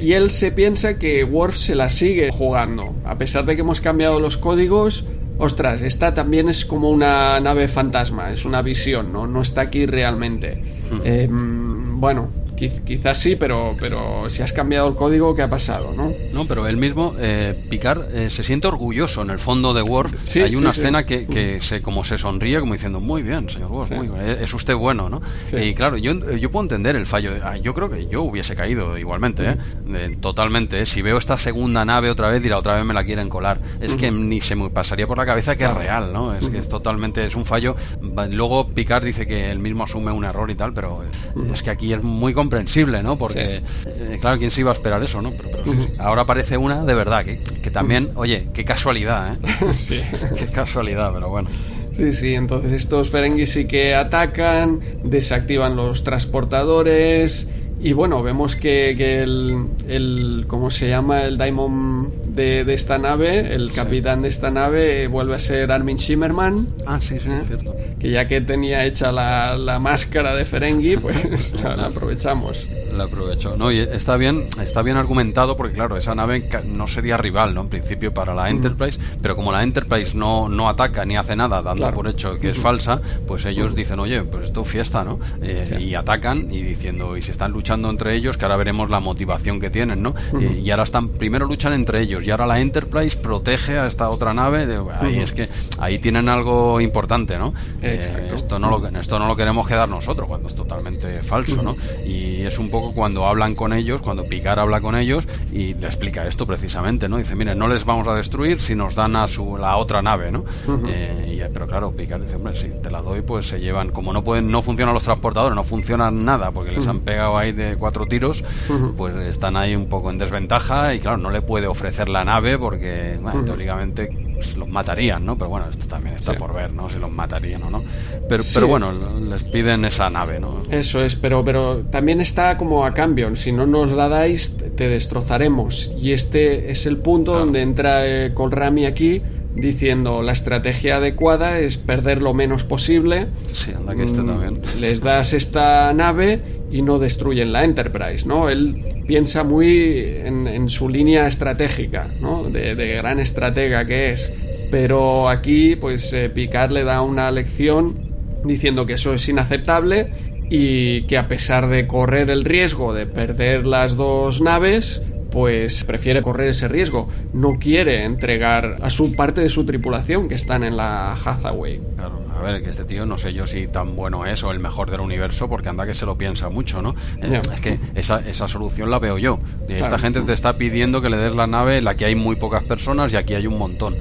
y él se piensa que Worf se la sigue jugando. A pesar de que hemos cambiado los códigos, ostras, esta también es como una nave fantasma, es una visión, ¿no? No está aquí realmente. Hmm. Em, bueno, quizás sí, pero, pero si has cambiado el código, ¿qué ha pasado? No, no pero él mismo, eh, Picard, eh, se siente orgulloso en el fondo de Worf. Hay una escena que, que se, como se sonríe, como diciendo, muy bien, señor Worf, muy bien, es usted bueno, ¿no? Y claro, yo, yo puedo entender el fallo. Ah, yo creo que yo hubiese caído igualmente, ¿eh? totalmente. Si veo esta segunda nave otra vez, dirá, otra vez me la quieren colar. Es que ni se me pasaría por la cabeza que es real, ¿no? Es que es totalmente, es un fallo. Luego Picard dice que él mismo asume un error y tal, pero es que aquí es muy comprensible, ¿no? Porque, eh, claro, ¿quién se iba a esperar eso, no? Pero, ahora aparece una de verdad, que, que también, oye, qué casualidad, ¿eh? Sí. qué casualidad, pero bueno. Sí, sí, entonces estos Ferengi sí que atacan, desactivan los transportadores y bueno, vemos que, que el, el, ¿cómo se llama? El Diamond de, de esta nave, el capitán de esta nave vuelve a ser Armin Shimmerman. Ah, sí, sí, es cierto. Que ya que tenía hecha la, la máscara de Ferengi, pues la aprovechamos la aprovecho. No, y está bien, está bien argumentado porque claro, esa nave no sería rival, ¿no? En principio para la Enterprise, pero como la Enterprise no, no ataca ni hace nada, dando por hecho que es falsa, pues ellos dicen, oye, pues esto fiesta, ¿no? Eh, y atacan y diciendo, y se están luchando entre ellos, que ahora veremos la motivación que tienen, ¿no? y ahora están, primero luchan entre ellos y ahora la Enterprise protege a esta otra nave. De, ahí es que ahí tienen algo importante, ¿no? Eh, esto no lo, esto no lo queremos quedar nosotros cuando es totalmente falso, ¿no? Y es un poco cuando hablan con ellos, cuando Picard habla con ellos y le explica esto precisamente, ¿no? Dice, mire, no les vamos a destruir si nos dan a su, la otra nave, ¿no? Eh, pero claro, Picard dice, hombre, si te la doy, pues se llevan, como no pueden, no funcionan los transportadores, no funcionan nada, porque les han pegado ahí de cuatro tiros, pues están ahí un poco en desventaja y claro, no le puede ofrecer la nave porque, bueno, teóricamente pues, los matarían, ¿no? Pero bueno, esto también está por ver, ¿no? Si los matarían o no. Pero, pero bueno, les piden esa nave, ¿no? Eso es, pero, pero también está como a cambio. Si no nos la dais, te destrozaremos. Y este es el punto donde entra eh, Colrami aquí diciendo la estrategia adecuada es perder lo menos posible. Sí, anda que este mm, también. Les das esta nave y no destruyen la Enterprise, ¿no? Él piensa muy en, su línea estratégica, ¿no? De, gran estratega que es. Pero aquí, pues eh, Picard le da una lección diciendo que eso es inaceptable y que a pesar de correr el riesgo de perder las dos naves, pues prefiere correr ese riesgo. No quiere entregar a su parte de su tripulación que están en la Hathaway. Claro ver, que este tío no sé yo si tan bueno es o el mejor del universo, porque anda que se lo piensa mucho, ¿no? Eh, es que esa, esa solución la veo yo. Esta gente te está pidiendo que le des la nave en la que hay muy pocas personas y aquí hay un montón.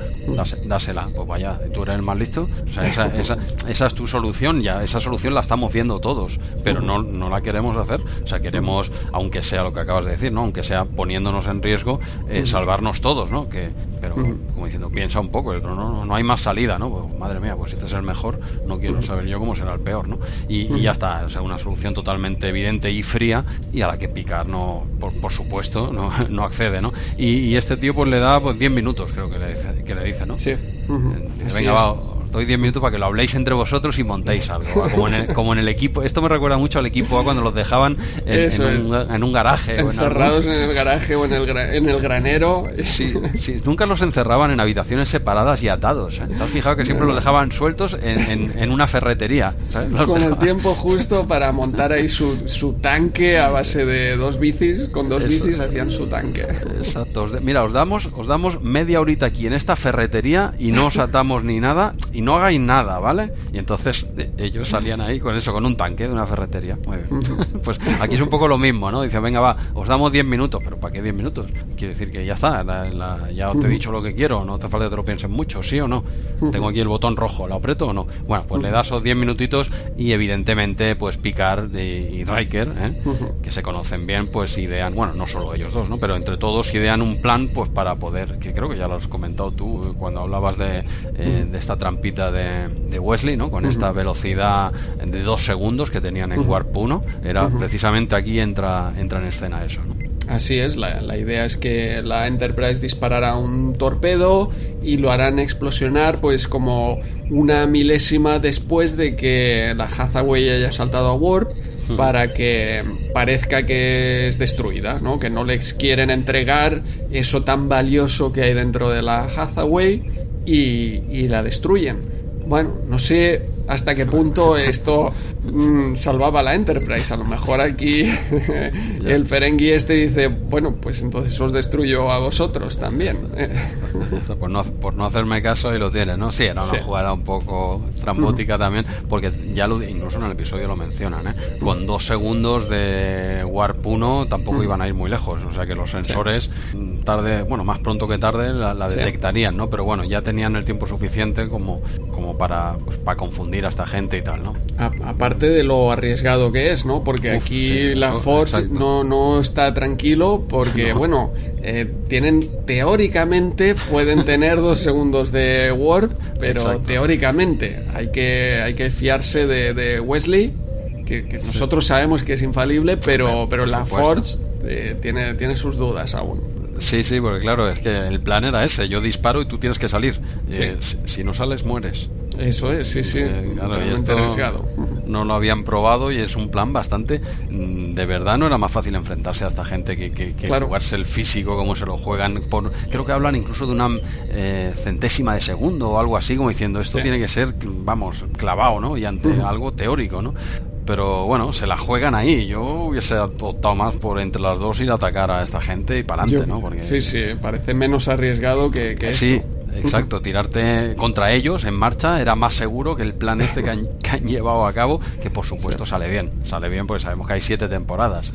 dásela. Pues vaya, tú eres el más listo. O sea, esa, esa, esa, es tu solución, ya esa solución la estamos viendo todos, pero no, no la queremos hacer. O sea, queremos, aunque sea lo que acabas de decir, ¿no? Aunque sea poniéndonos en riesgo, eh, salvarnos todos, ¿no? Que, pero, como diciendo, piensa un poco, no, no, no hay más salida, ¿no? Pues, madre mía, pues si este es el mejor, no quiero saber yo cómo será el peor, ¿no? Y, ya está, o sea, una solución totalmente evidente y fría y a la que picar no, por, supuesto, no, no, accede, ¿no? Y, este tío pues le da pues 10 minutos, creo que le dice, que le dice ¿no? Sí. Venga, va, doy 10 minutos para que lo habléis entre vosotros y montéis algo. Como en, el, como en el equipo. Esto me recuerda mucho al equipo cuando los dejaban en, un, garaje. Encerrados en, el garaje o en el, en el granero. Sí, nunca los encerraban en habitaciones separadas y atados. ¿eh? ¿Te has fijado que siempre los dejaban sueltos en, una ferretería? Con el tiempo justo para montar ahí su, su, tanque a base de dos bicis. Con dos bicis hacían su tanque. Exacto. Mira, os damos, os damos media horita aquí en esta ferretería y no os atamos ni nada y no hagáis nada, ¿vale? Y entonces eh, ellos salían ahí con eso, con un tanque de una ferretería. Pues aquí es un poco lo mismo, ¿no? Dice, venga, va, os damos 10 minutos, pero ¿para qué 10 minutos? Quiere decir que ya está, ya os he dicho lo que quiero, no te falta que te lo pienses mucho, ¿sí o no? Tengo aquí el botón rojo, ¿lo aprieto o no? Bueno, pues le das esos 10 minutitos y evidentemente, pues Picard y, Riker, ¿eh? que se conocen bien, pues idean, bueno, no solo ellos dos, ¿no? Pero entre todos idean un plan, pues para poder, que creo que ya lo has comentado tú cuando hablabas de, eh, de esta trampita de, Wesley, ¿no? Con esta velocidad de dos segundos que tenían en Warp 1. Era precisamente aquí entra, entra en escena eso, Así es, la, la, idea es que la Enterprise disparará un torpedo y lo harán explosionar pues como una milésima después de que la Hathaway haya saltado a Warp para que parezca que es destruida, ¿no? que no les quieren entregar eso tan valioso que hay dentro de la Hathaway y, la destruyen. Bueno, no sé hasta qué punto esto mm, salvaba la Enterprise. A lo mejor aquí el Ferengi este dice, bueno, pues entonces os destruyo a vosotros también. por, no, por no hacerme caso y lo tiene, ¿no? Sí, era una jugada un poco trambótica también, porque ya lo, incluso en el episodio lo mencionan, ¿eh? Con dos segundos de Warp 1 tampoco iban a ir muy lejos, o sea que los sensores mm, tarde, bueno, más pronto que tarde la, detectarían, ¿no? Pero bueno, ya tenían el tiempo suficiente como, como para, pues, para confundir a esta gente y tal, ¿no? aparte de lo arriesgado que es, ¿no? Porque aquí la Forge no, no está tranquilo porque, bueno, eh, tienen teóricamente pueden tener dos segundos de Warp, pero teóricamente hay que, hay que fiarse de, Wesley, que, nosotros sabemos que es infalible, pero, pero la Forge eh, tiene, tiene sus dudas aún. Sí, sí, porque claro, es que el plan era ese, yo disparo y tú tienes que salir. Eh, si no sales, mueres. Eso es, sí, sí. Eh, no lo habían probado y es un plan bastante... Mm, de verdad no era más fácil enfrentarse a esta gente que, que, jugarse el físico como se lo juegan. Por, creo que hablan incluso de una eh, centésima de segundo o algo así, como diciendo, esto tiene que ser, vamos, clavado, ¿no? Y ante algo teórico, ¿no? pero bueno, se la juegan ahí. Yo hubiese optado más por entre las dos ir a atacar a esta gente y para adelante, ¿no? Porque... Sí, sí, parece menos arriesgado que, que Sí, Exacto, tirarte contra ellos en marcha era más seguro que el plan este que han, llevado a cabo, que por supuesto sale bien. Sale bien porque sabemos que hay siete temporadas.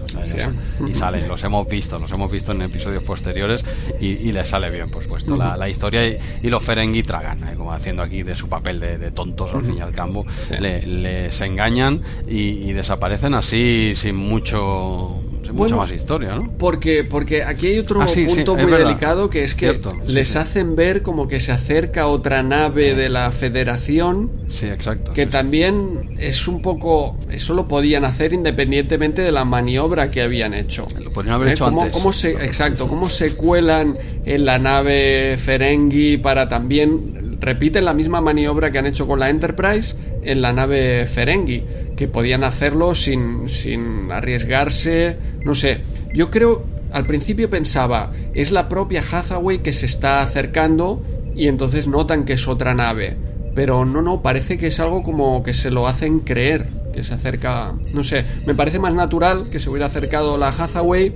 y salen, los hemos visto, los hemos visto en episodios posteriores y, les sale bien, por supuesto, la, historia y, los Ferengi tragan, ¿eh? como haciendo aquí de su papel de, tontos al fin y al cabo. les engañan y desaparecen así sin mucho mucha más historia, ¿no? Porque, porque aquí hay otro ah, punto muy delicado que es que les hacen ver como que se acerca otra nave de la Federación. Sí, exacto. Que también es un poco. Eso lo podían hacer independientemente de la maniobra que habían hecho. Lo podrían haber ¿Eh? hecho ¿Cómo, antes. Cómo se, exacto, cómo se cuelan en la nave Ferengi para también. Repiten la misma maniobra que han hecho con la Enterprise en la nave Ferengi que podían hacerlo sin, sin arriesgarse, no sé. Yo creo, al principio pensaba, es la propia Hathaway que se está acercando y entonces notan que es otra nave. Pero no, no, parece que es algo como que se lo hacen creer, que se acerca, no sé, me parece más natural que se hubiera acercado la Hathaway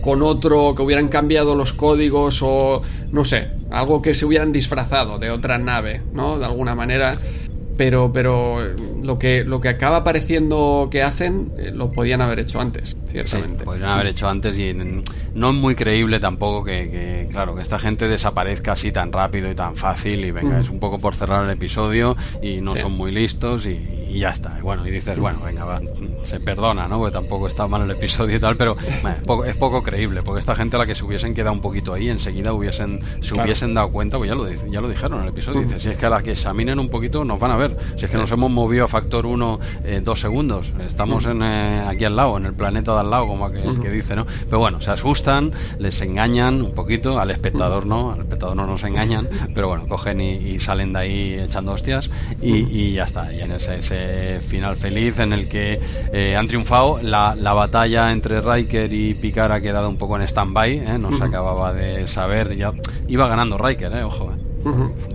con otro, que hubieran cambiado los códigos o no sé, algo que se hubieran disfrazado de otra nave, ¿no? De alguna manera pero, pero lo, que, lo que acaba pareciendo que hacen eh, lo podían haber hecho antes, ciertamente. podrían haber hecho antes y no es muy creíble tampoco que, claro, que esta gente desaparezca así tan rápido y tan fácil y venga, mm. es un poco por cerrar el episodio y no son muy listos y, ya está. Y bueno, y dices, bueno, venga, se perdona, ¿no? Porque tampoco está mal el episodio y tal, pero es, poco, creíble, porque esta gente a la que se hubiesen quedado un poquito ahí, enseguida hubiesen, se hubiesen dado cuenta, pues ya lo, ya lo dijeron en el episodio, mm. dice, si es que a la que examinen un poquito nos van a ver, si es que nos hemos movido a factor 1 eh, dos segundos, estamos en, eh, aquí al lado, en el planeta de al lado, como el que dice, ¿no? Pero bueno, se asustan les engañan un poquito, al espectador no, al espectador no nos engañan, pero bueno, cogen y, salen de ahí echando hostias y, ya está, y en ese, final feliz en el que eh, han triunfado, la, batalla entre Riker y Picard ha quedado un poco en stand-by, ¿eh? no se acababa de saber, ya iba ganando Riker, ¿eh? ojo.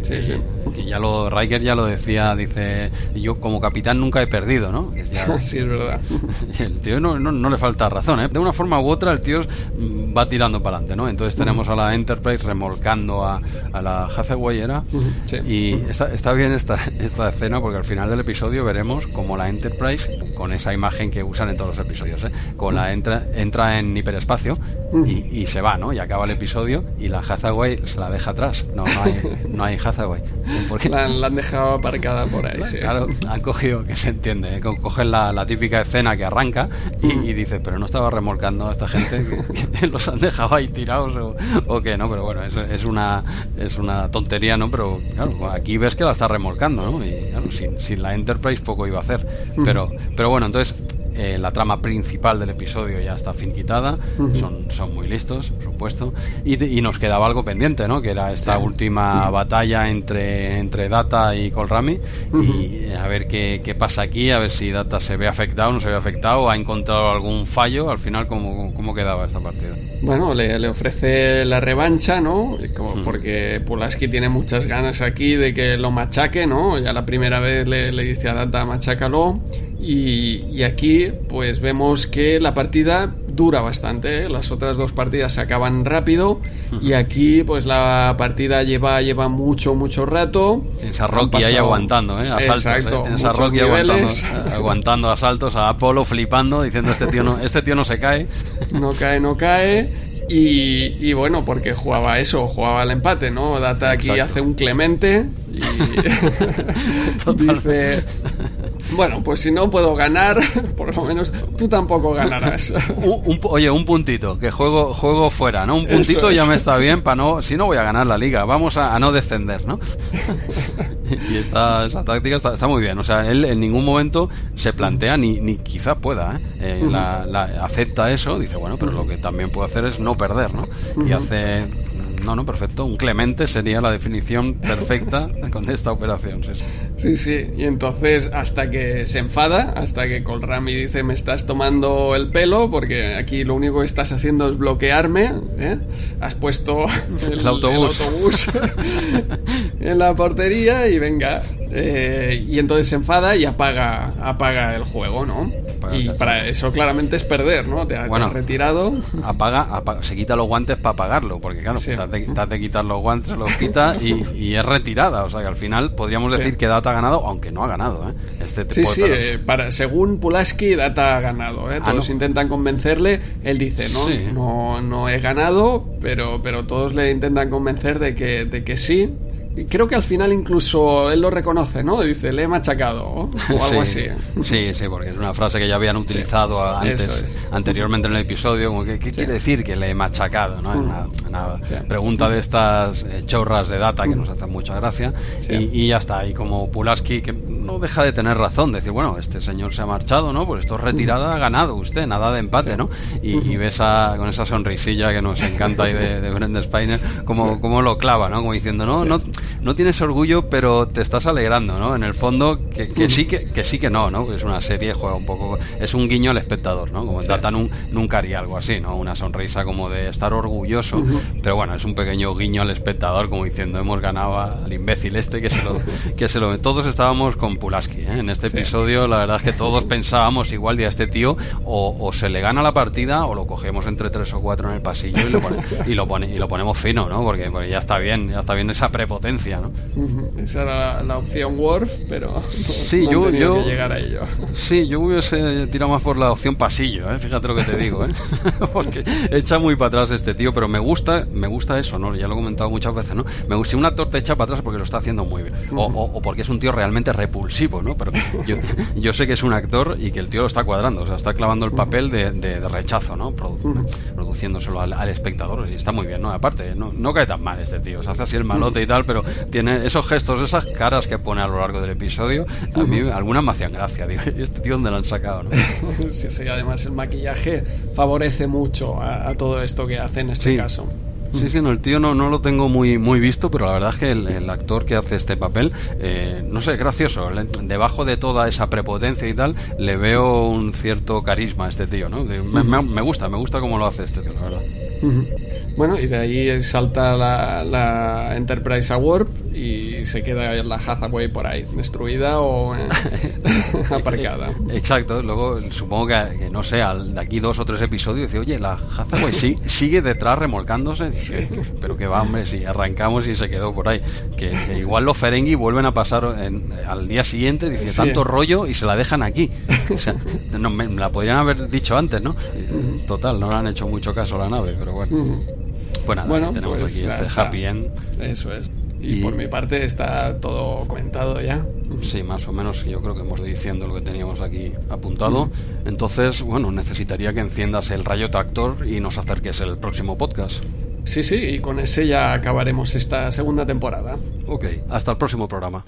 Sí, sí. Que ya lo, Riker ya lo decía, dice, yo como capitán nunca he perdido, ¿no? sí, es verdad. El tío no, no, le falta razón, ¿eh? De una forma u otra el tío va tirando para adelante, ¿no? Entonces tenemos a la Enterprise remolcando a, a la Hathaway, ¿era? Y está, está bien esta, esta escena porque al final del episodio veremos como la Enterprise, con esa imagen que usan en todos los episodios, ¿eh? Con la entra, entra en hiperespacio y, y, se va, ¿no? Y acaba el episodio y la Hathaway se la deja atrás. No, no hay, no hay Hathaway. Porque... La, han dejado aparcada por ahí, sí. Claro, han cogido, que se entiende, ¿eh? cogen la, la, típica escena que arranca y, y dice, pero no estaba remolcando a esta gente, que, los han dejado ahí tirados o, o qué, ¿no? Pero bueno, es, es, una, es una tontería, ¿no? Pero claro, aquí ves que la está remolcando, ¿no? Y claro, sin, sin la Enterprise poco iba a hacer. Pero, pero bueno, entonces eh, la trama principal del episodio ya está finquitada, son, son muy listos, por supuesto, y, nos quedaba algo pendiente, ¿no? Que era esta última batalla entre, entre Data y Colrami, y a ver qué, qué, pasa aquí, a ver si Data se ve afectado, no se ve afectado, ha encontrado algún fallo, al final, ¿cómo, cómo quedaba esta partida? Bueno, le, le ofrece la revancha, ¿no? Como, Porque Pulaski tiene muchas ganas aquí de que lo machaque, ¿no? Ya la primera vez le, le dice a Data, machácalo, y, aquí pues vemos que la partida dura bastante, ¿eh? las otras dos partidas se acaban rápido y aquí pues la partida lleva, lleva mucho, mucho rato. Tienes a Rocky ahí aguantando, ¿eh? Asaltos, Exacto, ¿eh? a Rocky aguantando, aguantando, asaltos, a Apolo flipando, diciendo este tío no, este tío no se cae. No cae, no cae. Y, bueno, porque jugaba eso, jugaba el empate, ¿no? Data aquí hace un Clemente y dice bueno, pues si no puedo ganar, por lo menos tú tampoco ganarás. oye, un puntito, que juego, juego fuera, ¿no? Un puntito ya me está bien para no, si no voy a ganar la liga, vamos a, no descender, ¿no? y esta, esa táctica está, muy bien, o sea, él en ningún momento se plantea, ni, ni quizá pueda, ¿eh? eh la, acepta eso, dice, bueno, pero lo que también puedo hacer es no perder, ¿no? Y hace no, no, perfecto. Un Clemente sería la definición perfecta con esta operación. Sí, sí. Y entonces, hasta que se enfada, hasta que Colrami dice: Me estás tomando el pelo, porque aquí lo único que estás haciendo es bloquearme. ¿eh? Has puesto el, autobús, en la portería y venga. Eh, y entonces se enfada y apaga, apaga el juego, ¿no? y para eso claramente es perder, ¿no? Te, bueno, has retirado. Apaga, se quita los guantes para apagarlo, porque claro, te, has de, quitar los guantes, se los quita y, es retirada. O sea que al final podríamos decir que Data ha ganado, aunque no ha ganado. ¿eh? Este sí, sí, eh, para, según Pulaski, Data ha ganado. ¿eh? Ah, todos intentan convencerle, él dice, no, no, no he ganado, pero, pero todos le intentan convencer de que, de que sí creo que al final incluso él lo reconoce, ¿no? Dice, le he machacado o algo así. Sí, sí, porque es una frase que ya habían utilizado antes, anteriormente en el episodio, como que, ¿qué quiere decir que le he machacado? ¿no? Una, pregunta de estas eh, chorras de data que nos hacen mucha gracia y, ya está. Y como Pulaski, que no deja de tener razón, decir, bueno, este señor se ha marchado, ¿no? Pues esto es retirada, ha ganado usted, nada de empate, ¿no? Y, ves con esa sonrisilla que nos encanta ahí de, de Brendan Spiner, como, como lo clava, ¿no? Como diciendo, no, no no tienes orgullo, pero te estás alegrando, ¿no? En el fondo, que, que sí que, que, sí que no, ¿no? Es una serie, juega un poco, es un guiño al espectador, ¿no? Como Data nunca haría algo así, ¿no? Una sonrisa como de estar orgulloso, pero bueno, es un pequeño guiño al espectador, como diciendo, hemos ganado al imbécil este que se lo, que se lo, todos estábamos con Pulaski, ¿eh? En este episodio, la verdad es que todos pensábamos igual de a este tío, o, se le gana la partida, o lo cogemos entre tres o cuatro en el pasillo y lo, y lo, pone, y lo ponemos fino, ¿no? Porque, porque ya está bien, ya está bien esa prepotencia esa era la, opción Worf, pero sí, yo, yo, que llegar a ello. Sí, yo hubiese tirado más por la opción pasillo, ¿eh? fíjate lo que te digo, ¿eh? porque echa muy para atrás este tío, pero me gusta, me gusta eso, ¿no? Ya lo he comentado muchas veces, ¿no? Me gusta si un actor te echa para atrás porque lo está haciendo muy bien, o, porque es un tío realmente repulsivo, ¿no? Pero yo, yo, sé que es un actor y que el tío lo está cuadrando, o sea, está clavando el papel de, de, rechazo, ¿no? produciéndoselo al, al, espectador y está muy bien, ¿no? Aparte, no, no cae tan mal este tío, se hace así el malote y tal, pero tiene esos gestos, esas caras que pone a lo largo del episodio, a mí algunas me hacían gracia, digo, este tío dónde lo han sacado? ¿no? sí, sí, además el maquillaje favorece mucho a, todo esto que hace en este caso. Sí, sí, no, el tío no, no lo tengo muy, muy visto, pero la verdad es que el, actor que hace este papel, eh, no sé, gracioso. debajo de toda esa prepotencia y tal, le veo un cierto carisma a este tío, ¿no? Me, gusta, me gusta cómo lo hace este tío, la verdad. Bueno, y de ahí salta la, la Enterprise a Warp y se queda la Hathaway por ahí, destruida o aparcada. Exacto, luego supongo que, no sé, al, de aquí dos o tres episodios dice, oye, la Hathaway sí, sigue detrás remolcándose, pero que va, hombre, si arrancamos y se quedó por ahí. Que, igual los Ferengi vuelven a pasar al día siguiente, dice, tanto rollo y se la dejan aquí. O sea, no, me, la podrían haber dicho antes, ¿no? Total, no le han hecho mucho caso a la nave, pero bueno. Pues bueno, tenemos pues aquí este happy end. Eso es. Y, por mi parte está todo comentado ya. Sí, más o menos yo creo que hemos ido diciendo lo que teníamos aquí apuntado. Entonces, bueno, necesitaría que enciendas el rayo tractor y nos acerques el próximo podcast. Sí, sí, y con ese ya acabaremos esta segunda temporada. Ok, hasta el próximo programa.